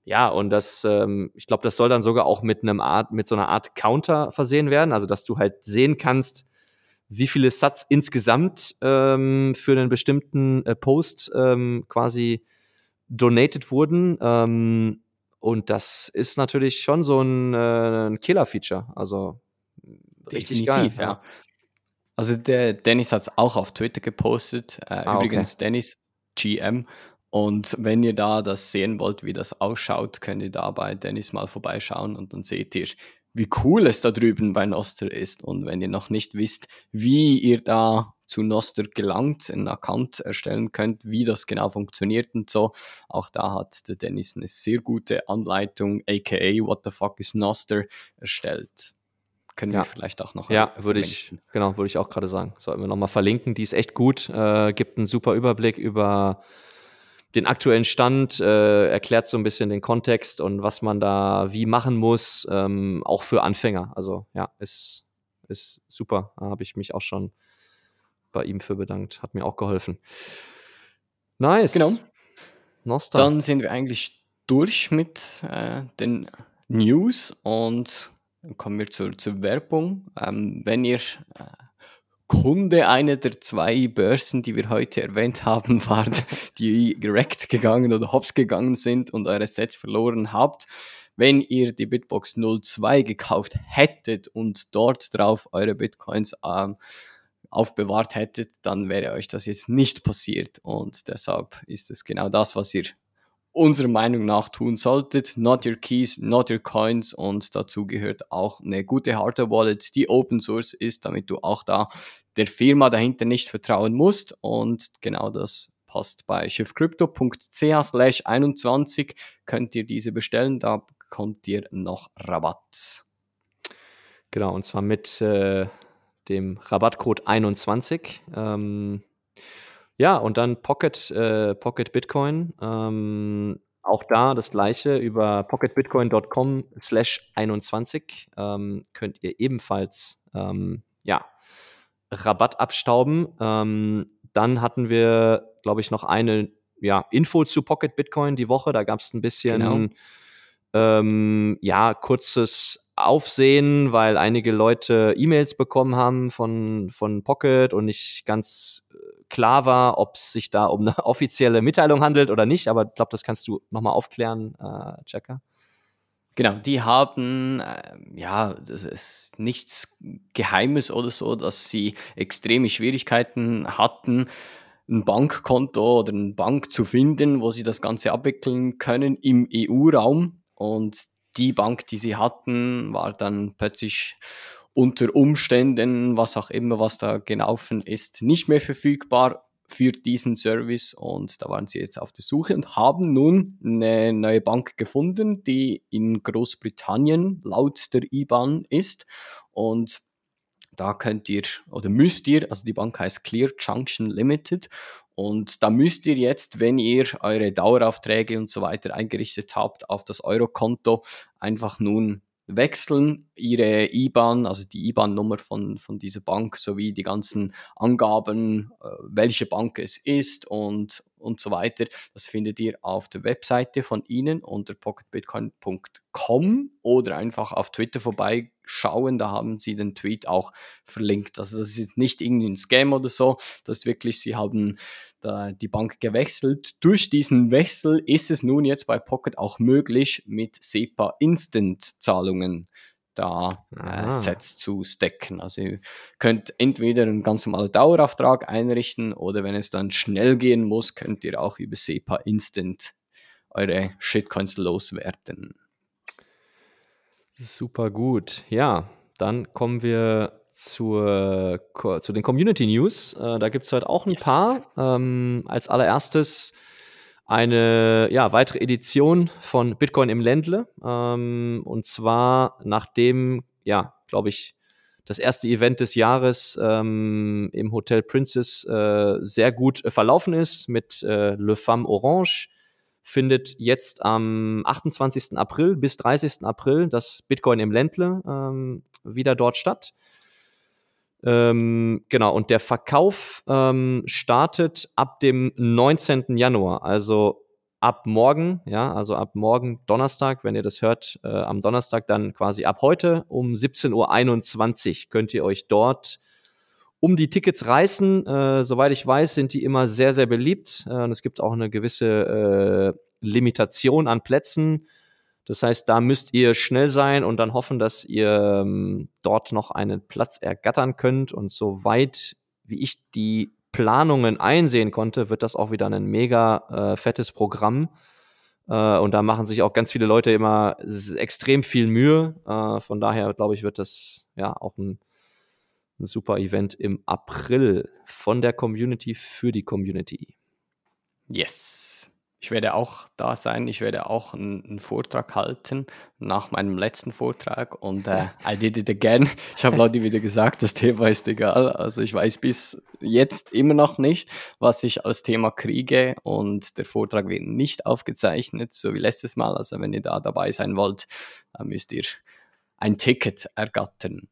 Ja, und das, ähm, ich glaube, das soll dann sogar auch mit einem Art, mit so einer Art Counter versehen werden, also dass du halt sehen kannst, wie viele Satz insgesamt ähm, für einen bestimmten äh, Post ähm, quasi donated wurden. Ähm, und das ist natürlich schon so ein, äh, ein Killer-Feature. Also richtig Definitiv, geil. Ja. Also der Dennis hat es auch auf Twitter gepostet. Äh, ah, übrigens, okay. Dennis GM und wenn ihr da das sehen wollt, wie das ausschaut, könnt ihr da bei Dennis mal vorbeischauen und dann seht ihr, wie cool es da drüben bei Noster ist. Und wenn ihr noch nicht wisst, wie ihr da zu Noster gelangt, einen Account erstellen könnt, wie das genau funktioniert und so, auch da hat der Dennis eine sehr gute Anleitung, aka What the fuck is Noster, erstellt können ja. wir vielleicht auch noch. Ja, würde ich, genau, würde ich auch gerade sagen. Sollten wir nochmal verlinken. Die ist echt gut, äh, gibt einen super Überblick über den aktuellen Stand, äh, erklärt so ein bisschen den Kontext und was man da wie machen muss, ähm, auch für Anfänger. Also ja, ist, ist super. Da habe ich mich auch schon bei ihm für bedankt. Hat mir auch geholfen. Nice. Genau. Nostra. Dann sind wir eigentlich durch mit äh, den News und dann kommen wir zur, zur Werbung. Ähm, wenn ihr äh, Kunde einer der zwei Börsen, die wir heute erwähnt haben, war, die direkt gegangen oder hops gegangen sind und eure Sets verloren habt. Wenn ihr die Bitbox 02 gekauft hättet und dort drauf eure Bitcoins ähm, aufbewahrt hättet, dann wäre euch das jetzt nicht passiert. Und deshalb ist es genau das, was ihr unserer Meinung nach tun solltet. Not your keys, not your coins und dazu gehört auch eine gute Hardware Wallet, die Open Source ist, damit du auch da der Firma dahinter nicht vertrauen musst und genau das passt bei schiffcrypto.ch slash 21 könnt ihr diese bestellen, da bekommt ihr noch Rabatt. Genau, und zwar mit äh, dem Rabattcode 21. Ähm, ja, und dann Pocket, äh, Pocket Bitcoin. Ähm, auch da das gleiche über pocketbitcoin.com slash 21 ähm, könnt ihr ebenfalls ähm, ja, Rabatt abstauben. Ähm, dann hatten wir, glaube ich, noch eine ja, Info zu Pocket Bitcoin die Woche. Da gab es ein bisschen genau. ähm, ja, kurzes Aufsehen, weil einige Leute E-Mails bekommen haben von, von Pocket und nicht ganz klar war, ob es sich da um eine offizielle Mitteilung handelt oder nicht. Aber ich glaube, das kannst du nochmal aufklären, äh, Checker. Genau, die haben, äh, ja, das ist nichts Geheimes oder so, dass sie extreme Schwierigkeiten hatten, ein Bankkonto oder eine Bank zu finden, wo sie das Ganze abwickeln können im EU-Raum. Und die Bank, die sie hatten, war dann plötzlich unter Umständen, was auch immer, was da gelaufen ist, nicht mehr verfügbar für diesen Service. Und da waren sie jetzt auf der Suche und haben nun eine neue Bank gefunden, die in Großbritannien laut der IBAN ist. Und da könnt ihr oder müsst ihr, also die Bank heißt Clear Junction Limited. Und da müsst ihr jetzt, wenn ihr eure Daueraufträge und so weiter eingerichtet habt, auf das Eurokonto einfach nun wechseln, ihre IBAN, also die IBAN-Nummer von, von dieser Bank, sowie die ganzen Angaben, äh, welche Bank es ist und, und so weiter. Das findet ihr auf der Webseite von ihnen unter pocketbitcoin.com oder einfach auf Twitter vorbeischauen. Da haben sie den Tweet auch verlinkt. Also das ist nicht irgendwie ein Scam oder so. Das ist wirklich, sie haben da die Bank gewechselt. Durch diesen Wechsel ist es nun jetzt bei Pocket auch möglich, mit SEPA Instant Zahlungen da äh, ah. Sets zu stacken. Also ihr könnt entweder einen ganz normalen Dauerauftrag einrichten oder wenn es dann schnell gehen muss, könnt ihr auch über SEPA Instant eure Shitcoins loswerden. Super gut. Ja, dann kommen wir zur, zu den Community News. Äh, da gibt es heute auch ein yes. paar. Ähm, als allererstes eine ja, weitere Edition von Bitcoin im Ländle. Ähm, und zwar nachdem, ja, glaube ich, das erste Event des Jahres ähm, im Hotel Princess äh, sehr gut äh, verlaufen ist mit äh, Le Femme Orange, findet jetzt am 28. April bis 30. April das Bitcoin im Ländle ähm, wieder dort statt. Ähm, genau, und der Verkauf ähm, startet ab dem 19. Januar, also ab morgen, ja, also ab morgen Donnerstag, wenn ihr das hört, äh, am Donnerstag dann quasi ab heute um 17.21 Uhr könnt ihr euch dort um die Tickets reißen. Äh, soweit ich weiß, sind die immer sehr, sehr beliebt. Äh, und es gibt auch eine gewisse äh, Limitation an Plätzen. Das heißt, da müsst ihr schnell sein und dann hoffen, dass ihr ähm, dort noch einen Platz ergattern könnt. Und soweit wie ich die Planungen einsehen konnte, wird das auch wieder ein mega äh, fettes Programm. Äh, und da machen sich auch ganz viele Leute immer extrem viel Mühe. Äh, von daher, glaube ich, wird das ja auch ein, ein super Event im April von der Community für die Community. Yes. Ich werde auch da sein, ich werde auch einen, Vortrag halten nach meinem letzten Vortrag und äh, I did it again. Ich habe Leute wieder gesagt, das Thema ist egal. Also ich weiß bis jetzt immer noch nicht, was ich als Thema kriege und der Vortrag wird nicht aufgezeichnet, so wie letztes Mal. Also wenn ihr da dabei sein wollt, dann müsst ihr ein Ticket ergattern.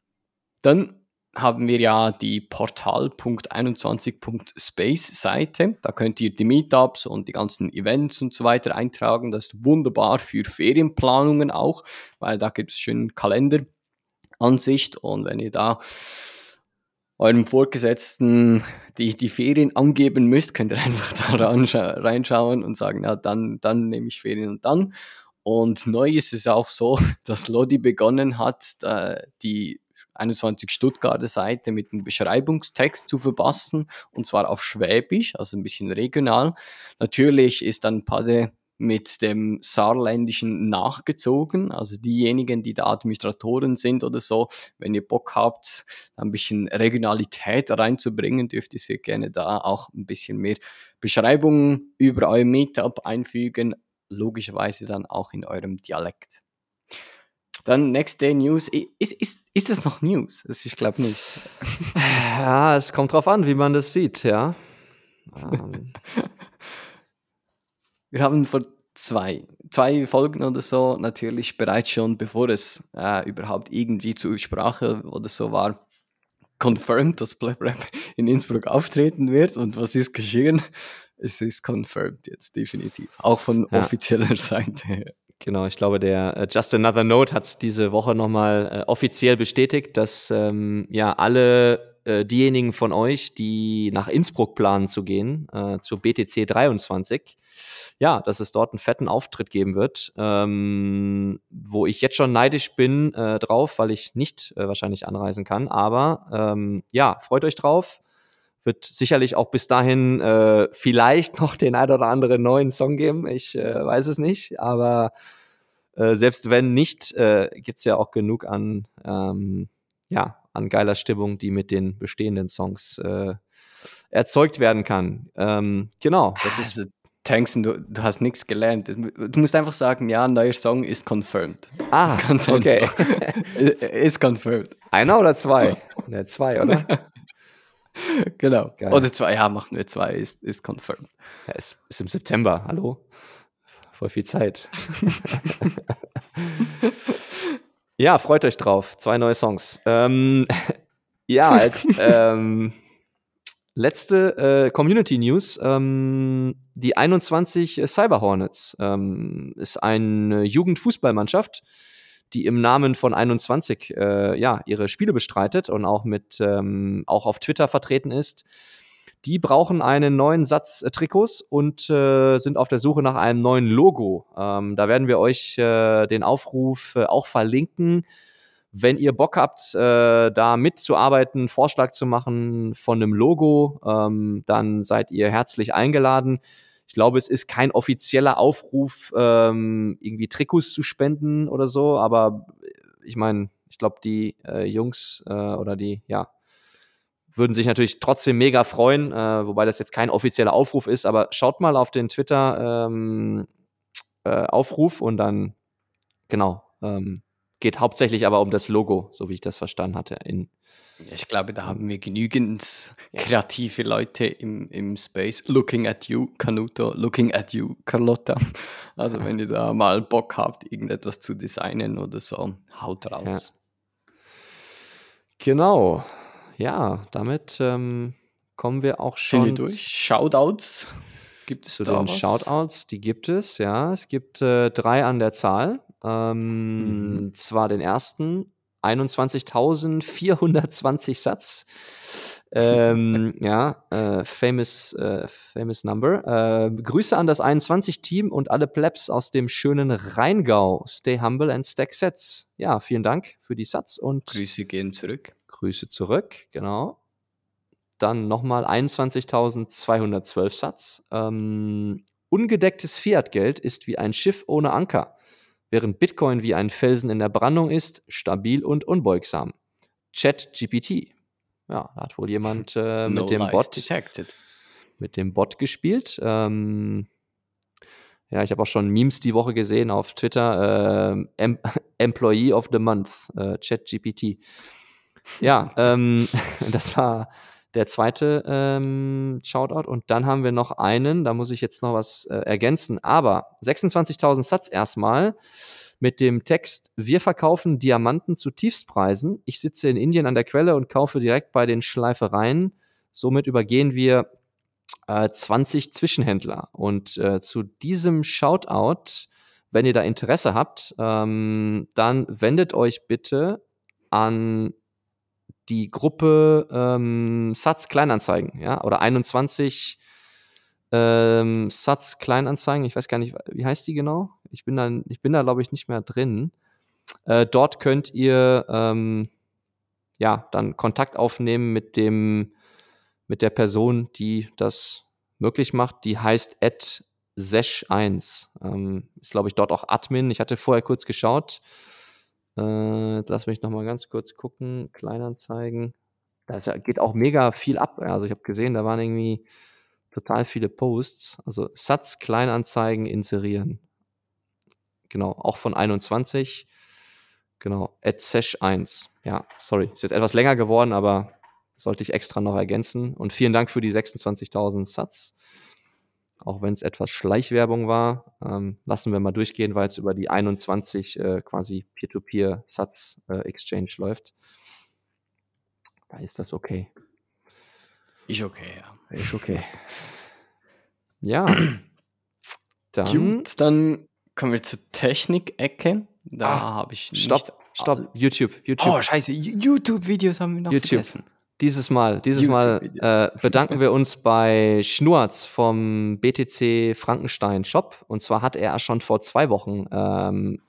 Dann haben wir ja die portal.21.space Seite. Da könnt ihr die Meetups und die ganzen Events und so weiter eintragen. Das ist wunderbar für Ferienplanungen auch, weil da gibt es schön Kalenderansicht und wenn ihr da eurem Vorgesetzten die, die Ferien angeben müsst, könnt ihr einfach da reinschauen und sagen, ja, dann, dann nehme ich Ferien und dann. Und neu ist es auch so, dass Lodi begonnen hat, die 21 Stuttgarter Seite mit einem Beschreibungstext zu verpassen und zwar auf Schwäbisch, also ein bisschen regional. Natürlich ist dann Pade mit dem Saarländischen nachgezogen. Also diejenigen, die da Administratoren sind oder so, wenn ihr Bock habt, ein bisschen Regionalität reinzubringen, dürft ihr sehr gerne da auch ein bisschen mehr Beschreibungen über euer Meetup einfügen, logischerweise dann auch in eurem Dialekt. Dann Next Day News. Ist, ist, ist das noch News? Ich glaube nicht. Ja, es kommt drauf an, wie man das sieht, ja. Ähm. Wir haben vor zwei, zwei Folgen oder so natürlich bereits schon, bevor es äh, überhaupt irgendwie zur Sprache oder so war, confirmed, dass Black Rap in Innsbruck auftreten wird. Und was ist geschehen? Es ist confirmed jetzt, definitiv. Auch von ja. offizieller Seite. Genau, ich glaube, der äh, Just Another Note hat es diese Woche nochmal äh, offiziell bestätigt, dass ähm, ja alle äh, diejenigen von euch, die nach Innsbruck planen zu gehen, äh, zur BTC 23, ja, dass es dort einen fetten Auftritt geben wird, ähm, wo ich jetzt schon neidisch bin äh, drauf, weil ich nicht äh, wahrscheinlich anreisen kann. Aber ähm, ja, freut euch drauf wird sicherlich auch bis dahin äh, vielleicht noch den ein oder anderen neuen Song geben. Ich äh, weiß es nicht, aber äh, selbst wenn nicht, äh, gibt es ja auch genug an, ähm, ja, an geiler Stimmung, die mit den bestehenden Songs äh, erzeugt werden kann. Ähm, genau, das ist. Also, Tanksen, du, du hast nichts gelernt. Du musst einfach sagen, ja, ein neuer Song ist confirmed. Ah, Ganz okay. ist confirmed. Einer oder zwei? Ne, zwei, oder? genau. Geil. Oder zwei, ja, machen wir zwei, ist, ist confirmed. Ja, es ist im September, hallo? Voll viel Zeit. ja, freut euch drauf. Zwei neue Songs. Ähm, ja, als ähm, letzte äh, Community News. Ähm, die 21 Cyber Hornets ähm, ist eine Jugendfußballmannschaft, die im Namen von 21 äh, ja, ihre Spiele bestreitet und auch mit ähm, auch auf Twitter vertreten ist. Die brauchen einen neuen Satz äh, Trikots und äh, sind auf der Suche nach einem neuen Logo. Ähm, da werden wir euch äh, den Aufruf äh, auch verlinken. Wenn ihr Bock habt, äh, da mitzuarbeiten, Vorschlag zu machen von einem Logo, ähm, dann seid ihr herzlich eingeladen. Ich glaube, es ist kein offizieller Aufruf, ähm, irgendwie Trikots zu spenden oder so, aber ich meine, ich glaube, die äh, Jungs äh, oder die, ja, würden sich natürlich trotzdem mega freuen, äh, wobei das jetzt kein offizieller Aufruf ist, aber schaut mal auf den Twitter ähm, äh, Aufruf und dann, genau, ähm, geht hauptsächlich aber um das Logo, so wie ich das verstanden hatte. In, ich glaube, da haben wir genügend kreative Leute im, im Space. Looking at you, Canuto, looking at you, Carlotta. Also, wenn ihr da mal Bock habt, irgendetwas zu designen oder so, haut raus. Ja. Genau ja, damit ähm, kommen wir auch schon. Wir durch? Shoutouts? Gibt es zu da den was? Shoutouts, die gibt es, ja. Es gibt äh, drei an der Zahl. Ähm, mhm. Zwar den ersten, 21.420 Satz. ähm, ja, äh, famous, äh, famous number. Äh, Grüße an das 21-Team und alle Plebs aus dem schönen Rheingau. Stay humble and stack sets. Ja, vielen Dank für die Satz und Grüße gehen zurück. Grüße zurück, genau. Dann nochmal 21.212 Satz. Ähm, ungedecktes Fiat-Geld ist wie ein Schiff ohne Anker, während Bitcoin wie ein Felsen in der Brandung ist, stabil und unbeugsam. ChatGPT. Ja, da hat wohl jemand äh, mit no dem Bot detected. mit dem Bot gespielt. Ähm, ja, ich habe auch schon Memes die Woche gesehen auf Twitter. Äh, em Employee of the Month, äh, ChatGPT. Ja, ähm, das war der zweite ähm, Shoutout. Und dann haben wir noch einen, da muss ich jetzt noch was äh, ergänzen. Aber 26.000 Satz erstmal mit dem Text: Wir verkaufen Diamanten zu Tiefstpreisen. Ich sitze in Indien an der Quelle und kaufe direkt bei den Schleifereien. Somit übergehen wir äh, 20 Zwischenhändler. Und äh, zu diesem Shoutout, wenn ihr da Interesse habt, ähm, dann wendet euch bitte an die Gruppe ähm, Satz Kleinanzeigen, ja, oder 21 ähm, Satz Kleinanzeigen, ich weiß gar nicht, wie heißt die genau? Ich bin da, ich bin da, glaube ich, nicht mehr drin. Äh, dort könnt ihr ähm, ja dann Kontakt aufnehmen mit dem, mit der Person, die das möglich macht. Die heißt Ed Sesh1. Ähm, ist, glaube ich, dort auch Admin. Ich hatte vorher kurz geschaut. Äh, lass mich noch mal ganz kurz gucken. Kleinanzeigen. Da geht auch mega viel ab. Also ich habe gesehen, da waren irgendwie total viele Posts. Also Satz Kleinanzeigen inserieren. Genau, auch von 21. Genau, Sesh 1. Ja, sorry, ist jetzt etwas länger geworden, aber sollte ich extra noch ergänzen. Und vielen Dank für die 26.000 Satz auch wenn es etwas Schleichwerbung war, ähm, lassen wir mal durchgehen, weil es über die 21 äh, quasi Peer-to-Peer-Satz-Exchange äh, läuft. Da ist das okay. Ist okay, ja. Ist okay. Ja. dann, Gut, dann kommen wir zur Technik-Ecke. Da ah, habe ich nicht. Stopp, stopp. YouTube, YouTube. Oh, scheiße. YouTube-Videos haben wir noch YouTube. vergessen. Dieses Mal, dieses Mal äh, bedanken wir uns bei Schnurz vom BTC Frankenstein Shop. Und zwar hat er schon vor zwei Wochen ähm,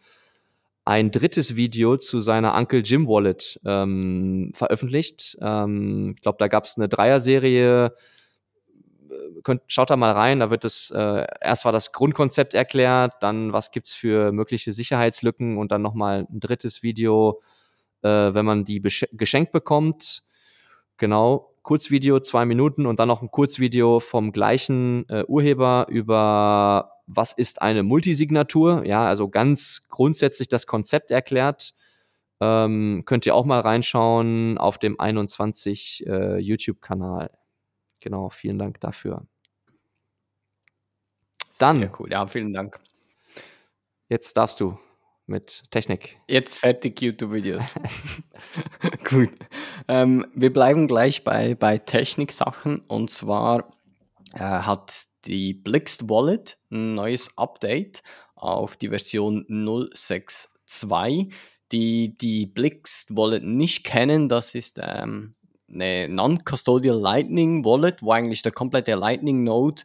ein drittes Video zu seiner Uncle Jim Wallet ähm, veröffentlicht. Ähm, ich glaube, da gab es eine Dreier-Serie. Äh, könnt, schaut da mal rein, da wird es, äh, erst war das Grundkonzept erklärt, dann was gibt es für mögliche Sicherheitslücken und dann nochmal ein drittes Video, äh, wenn man die geschenkt bekommt Genau, Kurzvideo, zwei Minuten und dann noch ein Kurzvideo vom gleichen äh, Urheber über was ist eine Multisignatur. Ja, also ganz grundsätzlich das Konzept erklärt. Ähm, könnt ihr auch mal reinschauen auf dem 21 äh, YouTube-Kanal. Genau, vielen Dank dafür. Dann. Sehr cool, ja, vielen Dank. Jetzt darfst du mit Technik. Jetzt fertig YouTube-Videos. Gut. Ähm, wir bleiben gleich bei, bei Technik-Sachen und zwar äh, hat die Blixt Wallet ein neues Update auf die Version 062. Die die Blixt Wallet nicht kennen, das ist ähm, eine Non-Custodial Lightning Wallet, wo eigentlich der komplette Lightning Node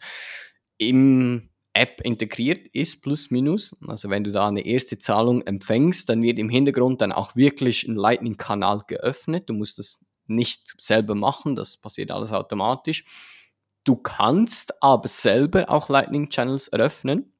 im App integriert ist, plus minus. Also wenn du da eine erste Zahlung empfängst, dann wird im Hintergrund dann auch wirklich ein Lightning-Kanal geöffnet. Du musst das nicht selber machen, das passiert alles automatisch. Du kannst aber selber auch Lightning-Channels eröffnen,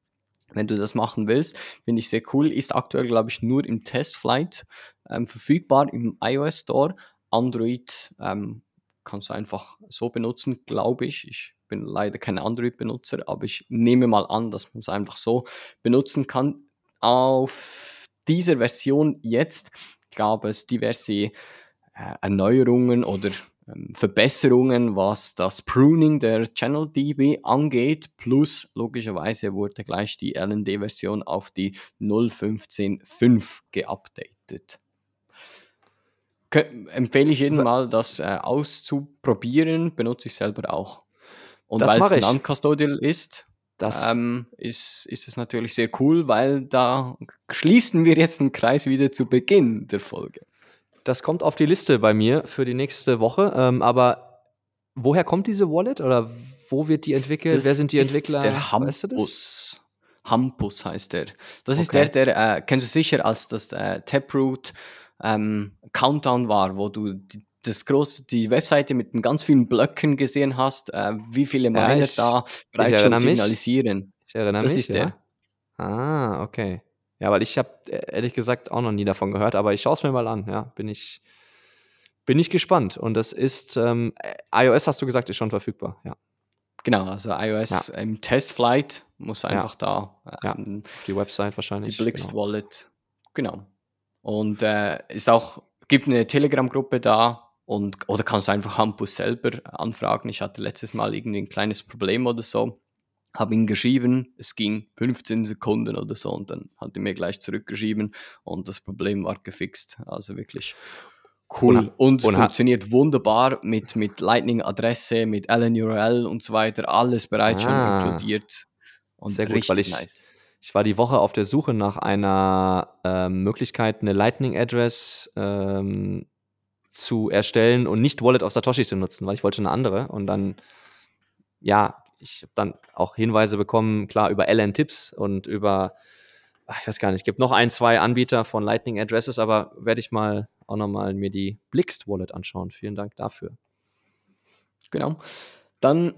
wenn du das machen willst. Finde ich sehr cool. Ist aktuell, glaube ich, nur im Testflight ähm, verfügbar im iOS Store. Android ähm, kannst du einfach so benutzen, glaube ich. Ich bin leider kein Android-Benutzer, aber ich nehme mal an, dass man es einfach so benutzen kann. Auf dieser Version jetzt gab es diverse äh, Erneuerungen oder ähm, Verbesserungen, was das Pruning der Channel DB angeht, plus logischerweise wurde gleich die LND-Version auf die 0.15.5 geupdatet. Empfehle ich jedem mal, das äh, auszuprobieren, benutze ich selber auch. Und weil es non-custodial ist, ähm, ist, ist es natürlich sehr cool, weil da schließen wir jetzt einen Kreis wieder zu Beginn der Folge. Das kommt auf die Liste bei mir für die nächste Woche. Ähm, aber woher kommt diese Wallet oder wo wird die entwickelt? Das Wer sind die Entwickler? der Hampus. Weißt du Hampus heißt der. Das okay. ist der, der, äh, kennst du sicher, als das äh, Taproot ähm, Countdown war, wo du die, das große, die Webseite mit ganz vielen Blöcken gesehen hast, äh, wie viele Miner ja, ich, da bereits schon signalisieren. Mich. Ich erinnere das mich. Das ist ja. der. Ah, okay. Ja, weil ich habe äh, ehrlich gesagt auch noch nie davon gehört, aber ich schaue es mir mal an. Ja, bin ich, bin ich gespannt. Und das ist, ähm, iOS hast du gesagt, ist schon verfügbar. Ja. Genau, also iOS ja. im Testflight muss einfach ja. da. Ähm, ja, die Website wahrscheinlich. Die Blixt genau. Wallet. Genau. Und äh, ist auch, gibt eine Telegram-Gruppe da und, oder kannst du einfach Hampus selber anfragen. Ich hatte letztes Mal irgendwie ein kleines Problem oder so habe ihn geschrieben, es ging 15 Sekunden oder so und dann hat er mir gleich zurückgeschrieben und das Problem war gefixt. Also wirklich cool und, und funktioniert wunderbar mit, mit Lightning-Adresse, mit LNURL und so weiter, alles bereits ah, schon inkludiert und sehr gut, weil ich, nice. Ich war die Woche auf der Suche nach einer äh, Möglichkeit, eine Lightning-Address ähm, zu erstellen und nicht Wallet auf Satoshi zu nutzen, weil ich wollte eine andere und dann ja, ich habe dann auch Hinweise bekommen, klar, über LN-Tipps und über, ach, ich weiß gar nicht, gibt noch ein, zwei Anbieter von Lightning Addresses, aber werde ich mal auch nochmal mir die Blixt Wallet anschauen. Vielen Dank dafür. Genau. Dann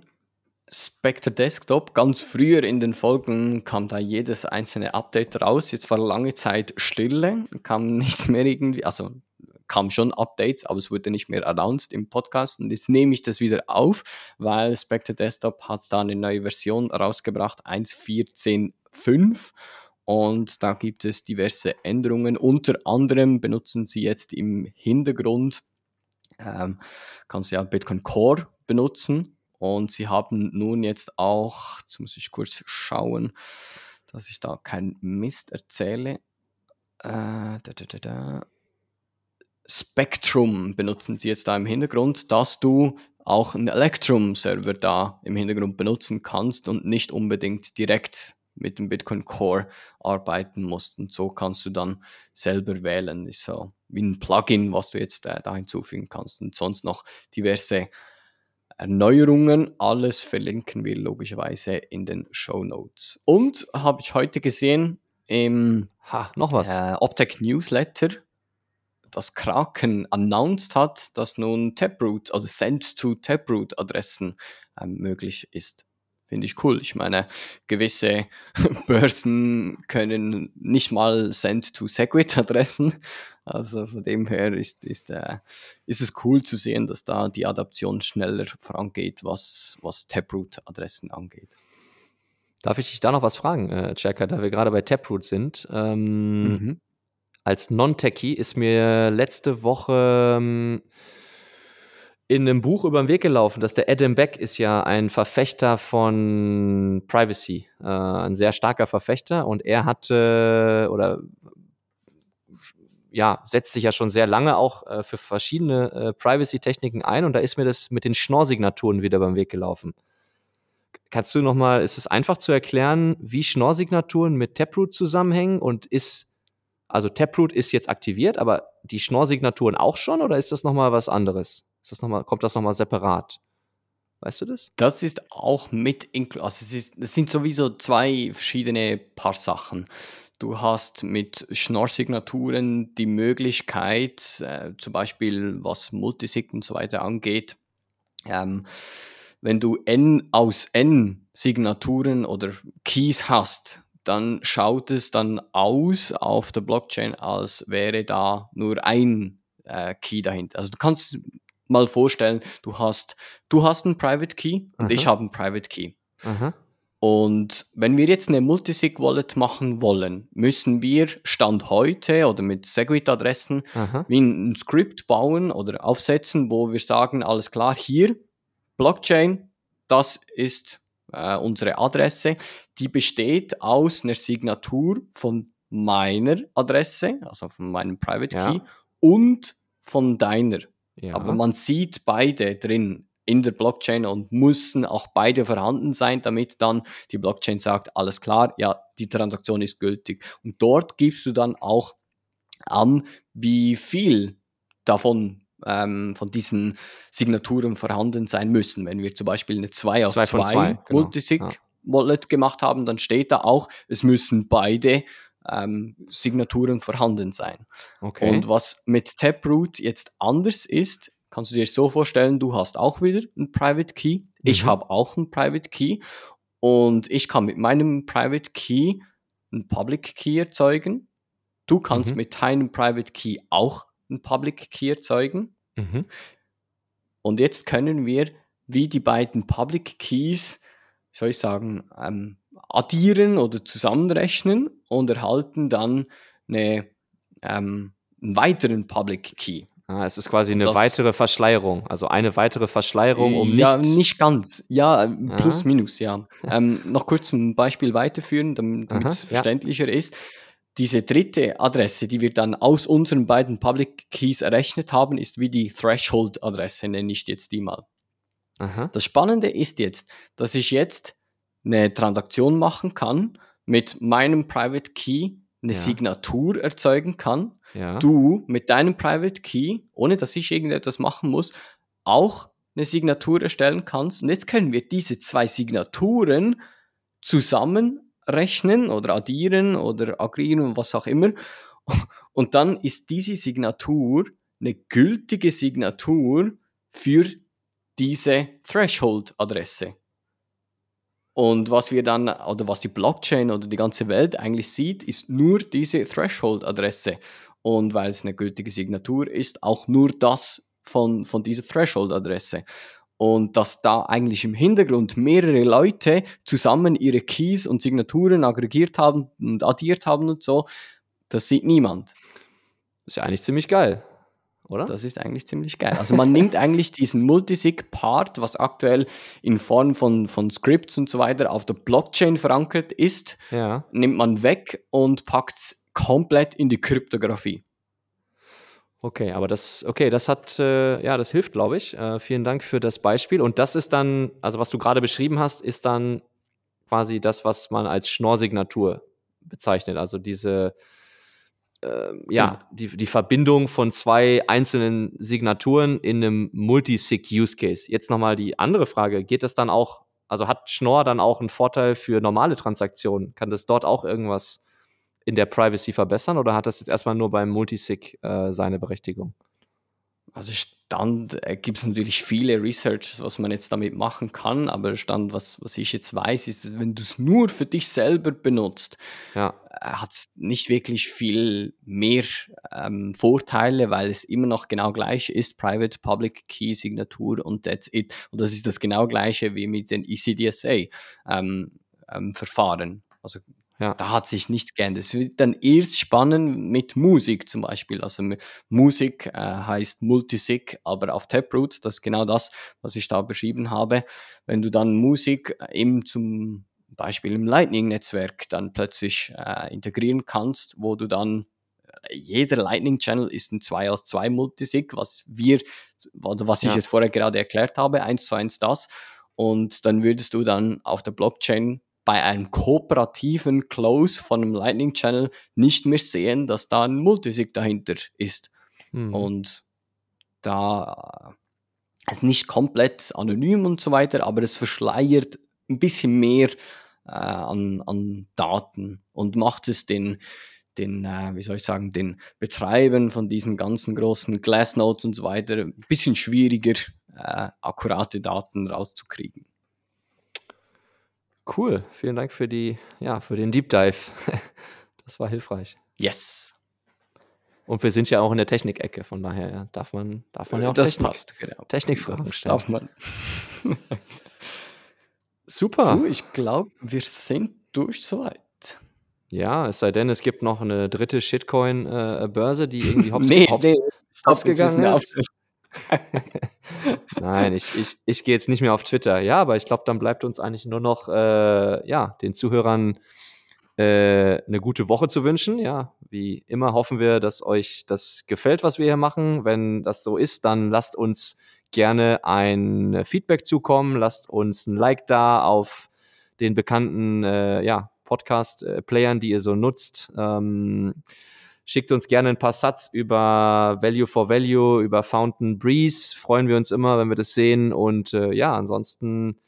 Spectre Desktop. Ganz früher in den Folgen kam da jedes einzelne Update raus. Jetzt war lange Zeit Stille, kam nichts mehr irgendwie, also kam schon Updates, aber es wurde nicht mehr announced im Podcast. Und jetzt nehme ich das wieder auf, weil Spectre Desktop hat da eine neue Version rausgebracht, 1.14.5. Und da gibt es diverse Änderungen. Unter anderem benutzen sie jetzt im Hintergrund, ähm, kannst du ja Bitcoin Core benutzen. Und sie haben nun jetzt auch, jetzt muss ich kurz schauen, dass ich da keinen Mist erzähle. Äh, da, da, da. Spectrum benutzen sie jetzt da im Hintergrund, dass du auch einen Electrum-Server da im Hintergrund benutzen kannst und nicht unbedingt direkt mit dem Bitcoin Core arbeiten musst. Und so kannst du dann selber wählen. Ist so wie ein Plugin, was du jetzt äh, da hinzufügen kannst. Und sonst noch diverse Erneuerungen. Alles verlinken wir logischerweise in den Show Notes. Und habe ich heute gesehen im ha, noch was. Äh, Optech Newsletter dass Kraken announced hat, dass nun Taproot, also Send-to-Taproot-Adressen ähm, möglich ist. Finde ich cool. Ich meine, gewisse Börsen können nicht mal Send-to-Segwit-Adressen. Also von dem her ist, ist, äh, ist es cool zu sehen, dass da die Adaption schneller vorangeht, was, was Taproot-Adressen angeht. Darf ich dich da noch was fragen, äh, Checker, da wir gerade bei Taproot sind? Ähm, mhm als Non-Techie ist mir letzte Woche ähm, in einem Buch über den Weg gelaufen, dass der Adam Beck ist ja ein Verfechter von Privacy, äh, ein sehr starker Verfechter und er hatte oder ja, setzt sich ja schon sehr lange auch äh, für verschiedene äh, Privacy-Techniken ein und da ist mir das mit den Schnorr-Signaturen wieder beim Weg gelaufen. Kannst du nochmal, ist es einfach zu erklären, wie Schnorr-Signaturen mit Taproot zusammenhängen und ist, also Taproot ist jetzt aktiviert, aber die Schnorr-Signaturen auch schon oder ist das nochmal was anderes? Das noch mal, kommt das nochmal separat? Weißt du das? Das ist auch mit, also es, ist, es sind sowieso zwei verschiedene Paar Sachen. Du hast mit Schnorr-Signaturen die Möglichkeit, äh, zum Beispiel was Multisig und so weiter angeht, ähm, wenn du n aus n Signaturen oder Keys hast, dann schaut es dann aus auf der Blockchain, als wäre da nur ein äh, Key dahinter. Also du kannst mal vorstellen, du hast, du hast einen Private Key und Aha. ich habe einen Private Key. Aha. Und wenn wir jetzt eine Multisig-Wallet machen wollen, müssen wir Stand heute oder mit Segwit-Adressen wie ein Skript bauen oder aufsetzen, wo wir sagen, alles klar, hier, Blockchain, das ist äh, unsere Adresse, die besteht aus einer Signatur von meiner Adresse, also von meinem Private Key, ja. und von deiner. Ja. Aber man sieht beide drin in der Blockchain und müssen auch beide vorhanden sein, damit dann die Blockchain sagt, alles klar, ja, die Transaktion ist gültig. Und dort gibst du dann auch an, wie viel davon ähm, von diesen Signaturen vorhanden sein müssen. Wenn wir zum Beispiel eine 2 aus 2 genau. Multisig ja. Wallet gemacht haben, dann steht da auch, es müssen beide ähm, Signaturen vorhanden sein. Okay. Und was mit Taproot jetzt anders ist, kannst du dir so vorstellen, du hast auch wieder einen Private Key. Mhm. Ich habe auch einen Private Key und ich kann mit meinem Private Key einen Public Key erzeugen. Du kannst mhm. mit deinem Private Key auch einen Public Key erzeugen. Mhm. Und jetzt können wir wie die beiden Public Keys, soll ich sagen, ähm, addieren oder zusammenrechnen und erhalten dann eine, ähm, einen weiteren Public Key. Ah, es ist quasi eine das, weitere Verschleierung, also eine weitere Verschleierung, um nicht. Ja, nicht ganz. Ja, plus, Aha. minus, ja. ähm, noch kurz ein Beispiel weiterführen, damit es verständlicher ja. ist. Diese dritte Adresse, die wir dann aus unseren beiden Public Keys errechnet haben, ist wie die Threshold-Adresse, nenne ich jetzt die mal. Aha. Das Spannende ist jetzt, dass ich jetzt eine Transaktion machen kann, mit meinem Private Key eine ja. Signatur erzeugen kann, ja. du mit deinem Private Key, ohne dass ich irgendetwas machen muss, auch eine Signatur erstellen kannst. Und jetzt können wir diese zwei Signaturen zusammenrechnen oder addieren oder agrieren, was auch immer. Und dann ist diese Signatur eine gültige Signatur für diese Threshold-Adresse. Und was wir dann, oder was die Blockchain oder die ganze Welt eigentlich sieht, ist nur diese Threshold-Adresse. Und weil es eine gültige Signatur ist, auch nur das von, von dieser Threshold-Adresse. Und dass da eigentlich im Hintergrund mehrere Leute zusammen ihre Keys und Signaturen aggregiert haben und addiert haben und so, das sieht niemand. ist ja eigentlich ziemlich geil oder? Das ist eigentlich ziemlich geil. Also man nimmt eigentlich diesen Multisig-Part, was aktuell in Form von, von Scripts und so weiter auf der Blockchain verankert ist, ja. nimmt man weg und packt es komplett in die Kryptographie. Okay, aber das, okay, das hat, äh, ja, das hilft, glaube ich. Äh, vielen Dank für das Beispiel. Und das ist dann, also was du gerade beschrieben hast, ist dann quasi das, was man als Schnorr-Signatur bezeichnet. Also diese, äh, ja, die, die Verbindung von zwei einzelnen Signaturen in einem Multisig-Use-Case. Jetzt nochmal die andere Frage, geht das dann auch, also hat Schnorr dann auch einen Vorteil für normale Transaktionen? Kann das dort auch irgendwas in der Privacy verbessern oder hat das jetzt erstmal nur beim Multisig äh, seine Berechtigung? Also Stand äh, gibt es natürlich viele Researches, was man jetzt damit machen kann, aber Stand, was, was ich jetzt weiß, ist, wenn du es nur für dich selber benutzt, ja. Äh, hat es nicht wirklich viel mehr ähm, Vorteile, weil es immer noch genau gleich ist, Private, Public Key, Signatur und that's it. Und das ist das genau gleiche wie mit den ECDSA-Verfahren. Ähm, ähm, also Ja. Da hat sich nichts geändert. Es wird dann erst spannend mit Musik zum Beispiel. Also Musik äh, heißt Multisig, aber auf Taproot, das ist genau das, was ich da beschrieben habe. Wenn du dann Musik eben zum Beispiel im Lightning-Netzwerk dann plötzlich äh, integrieren kannst, wo du dann äh, jeder Lightning-Channel ist ein 2 aus 2 Multisig, was wir, oder was ich jetzt vorher gerade erklärt habe, eins zu eins das. Und dann würdest du dann auf der Blockchain bei einem kooperativen Close von einem Lightning Channel nicht mehr sehen, dass da ein Multisig dahinter ist. Mhm. Und da ist nicht komplett anonym und so weiter, aber es verschleiert ein bisschen mehr äh, an, an Daten und macht es den, den äh, wie soll ich sagen, den Betreibern von diesen ganzen großen Glassnodes und so weiter ein bisschen schwieriger, äh, akkurate Daten rauszukriegen. Cool, vielen Dank für die, ja, für den Deep Dive. Das war hilfreich. Yes. Und wir sind ja auch in der Technik-Ecke, von daher ja, darf man, darf man ja auch das Technik, passt, genau. Technikfragen stellen. Darf man. Super. So, ich glaube, wir sind durch soweit. Ja, es sei denn, es gibt noch eine dritte Shitcoin-Börse, äh, die irgendwie hops, nee, hops, nee, hops gegangen ist. Nein, ich, ich, ich gehe jetzt nicht mehr auf Twitter. Ja, aber ich glaube, dann bleibt uns eigentlich nur noch äh, ja, den Zuhörern äh, eine gute Woche zu wünschen. Ja, wie immer hoffen wir, dass euch das gefällt, was wir hier machen. Wenn das so ist, dann lasst uns gerne ein Feedback zukommen. Lasst uns ein Like da auf den bekannten äh, ja, Podcast-Playern, die ihr so nutzt. Ähm, Schickt uns gerne ein paar Satz über Value for Value, über Fountain Breeze. Freuen wir uns immer, wenn wir das sehen. Und äh, ja, ansonsten,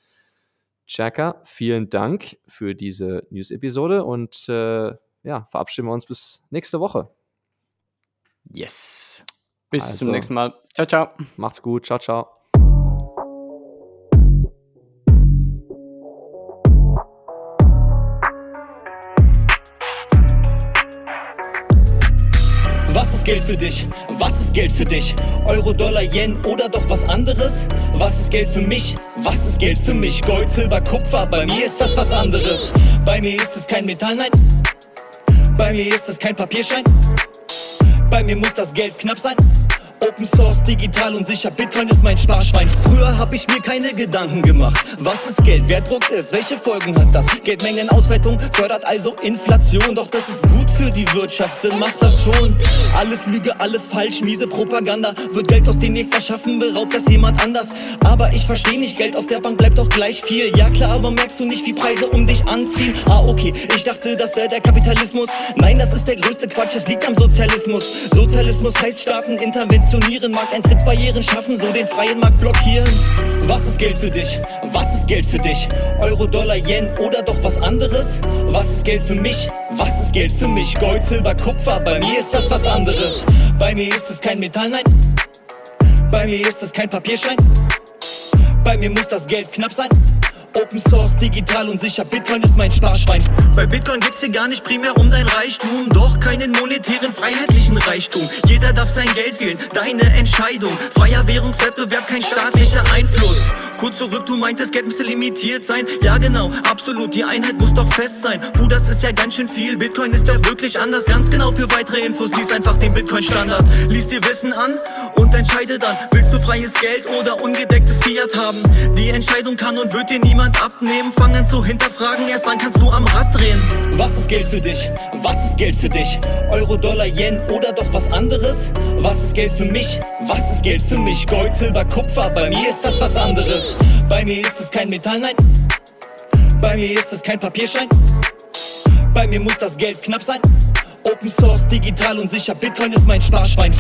Chaka, vielen Dank für diese News-Episode und äh, ja, verabschieden wir uns bis nächste Woche. Yes. Bis also, zum nächsten Mal. Ciao, ciao. Macht's gut. Ciao, ciao. Geld für dich? Was ist Geld für dich? Euro, Dollar, Yen oder doch was anderes? Was ist Geld für mich? Was ist Geld für mich? Gold, Silber, Kupfer, bei mir ist das was anderes. Bei mir ist es kein Metall, nein. Bei mir ist es kein Papierschein. Bei mir muss das Geld knapp sein. Open Source, digital und sicher, Bitcoin ist mein Sparschwein. Früher hab ich mir keine Gedanken gemacht. Was ist Geld? Wer druckt es? Welche Folgen hat das? Geldmengenausweitung fördert also Inflation. Doch das ist gut für die Wirtschaft, Sinn macht das schon. Alles Lüge, alles falsch, miese Propaganda. Wird Geld aus dem Nichts erschaffen, beraubt das jemand anders. Aber ich versteh nicht, Geld auf der Bank bleibt doch gleich viel. Ja klar, aber merkst du nicht, wie Preise um dich anziehen? Ah, okay, ich dachte, das wäre der Kapitalismus. Nein, das ist der größte Quatsch, es liegt am Sozialismus. Sozialismus heißt Staatenintervention funktionieren, Markteintrittsbarrieren schaffen, so den freien Markt blockieren. Was ist Geld für dich? Was ist Geld für dich? Euro, Dollar, Yen oder doch was anderes? Was ist Geld für mich? Was ist Geld für mich? Gold, Silber, Kupfer, bei mir ist das was anderes. Bei mir ist es kein Metall, nein. Bei mir ist es kein Papierschein. Bei mir muss das Geld knapp sein. Open Source, digital und sicher, Bitcoin ist mein Sparschwein. Bei Bitcoin geht's dir gar nicht primär um dein Reichtum, doch keinen monetären, freiheitlichen Reichtum. Jeder darf sein Geld wählen, deine Entscheidung. Freier Währungswettbewerb, kein staatlicher Einfluss. Kurz zurück, du meintest, Geld müsste limitiert sein. Ja, genau, absolut, die Einheit muss doch fest sein. Puh, das ist ja ganz schön viel. Bitcoin ist ja wirklich anders. Ganz genau für weitere Infos, lies einfach den Bitcoin-Standard. Lies dir Wissen an und entscheide dann, willst du freies Geld oder ungedecktes Fiat haben? Die Entscheidung kann und wird dir niemand niemand abnehmen. Fang an zu hinterfragen, erst dann kannst du am Rad drehen. Was ist Geld für dich? Was ist Geld für dich? Euro, Dollar, Yen oder doch was anderes? Was ist Geld für mich? Was ist Geld für mich? Gold, Silber, Kupfer, bei mir ist das was anderes. Bei mir ist es kein Metall, nein. Bei mir ist es kein Papierschein. Bei mir muss das Geld knapp sein. Open Source, digital und sicher, Bitcoin ist mein Sparschwein.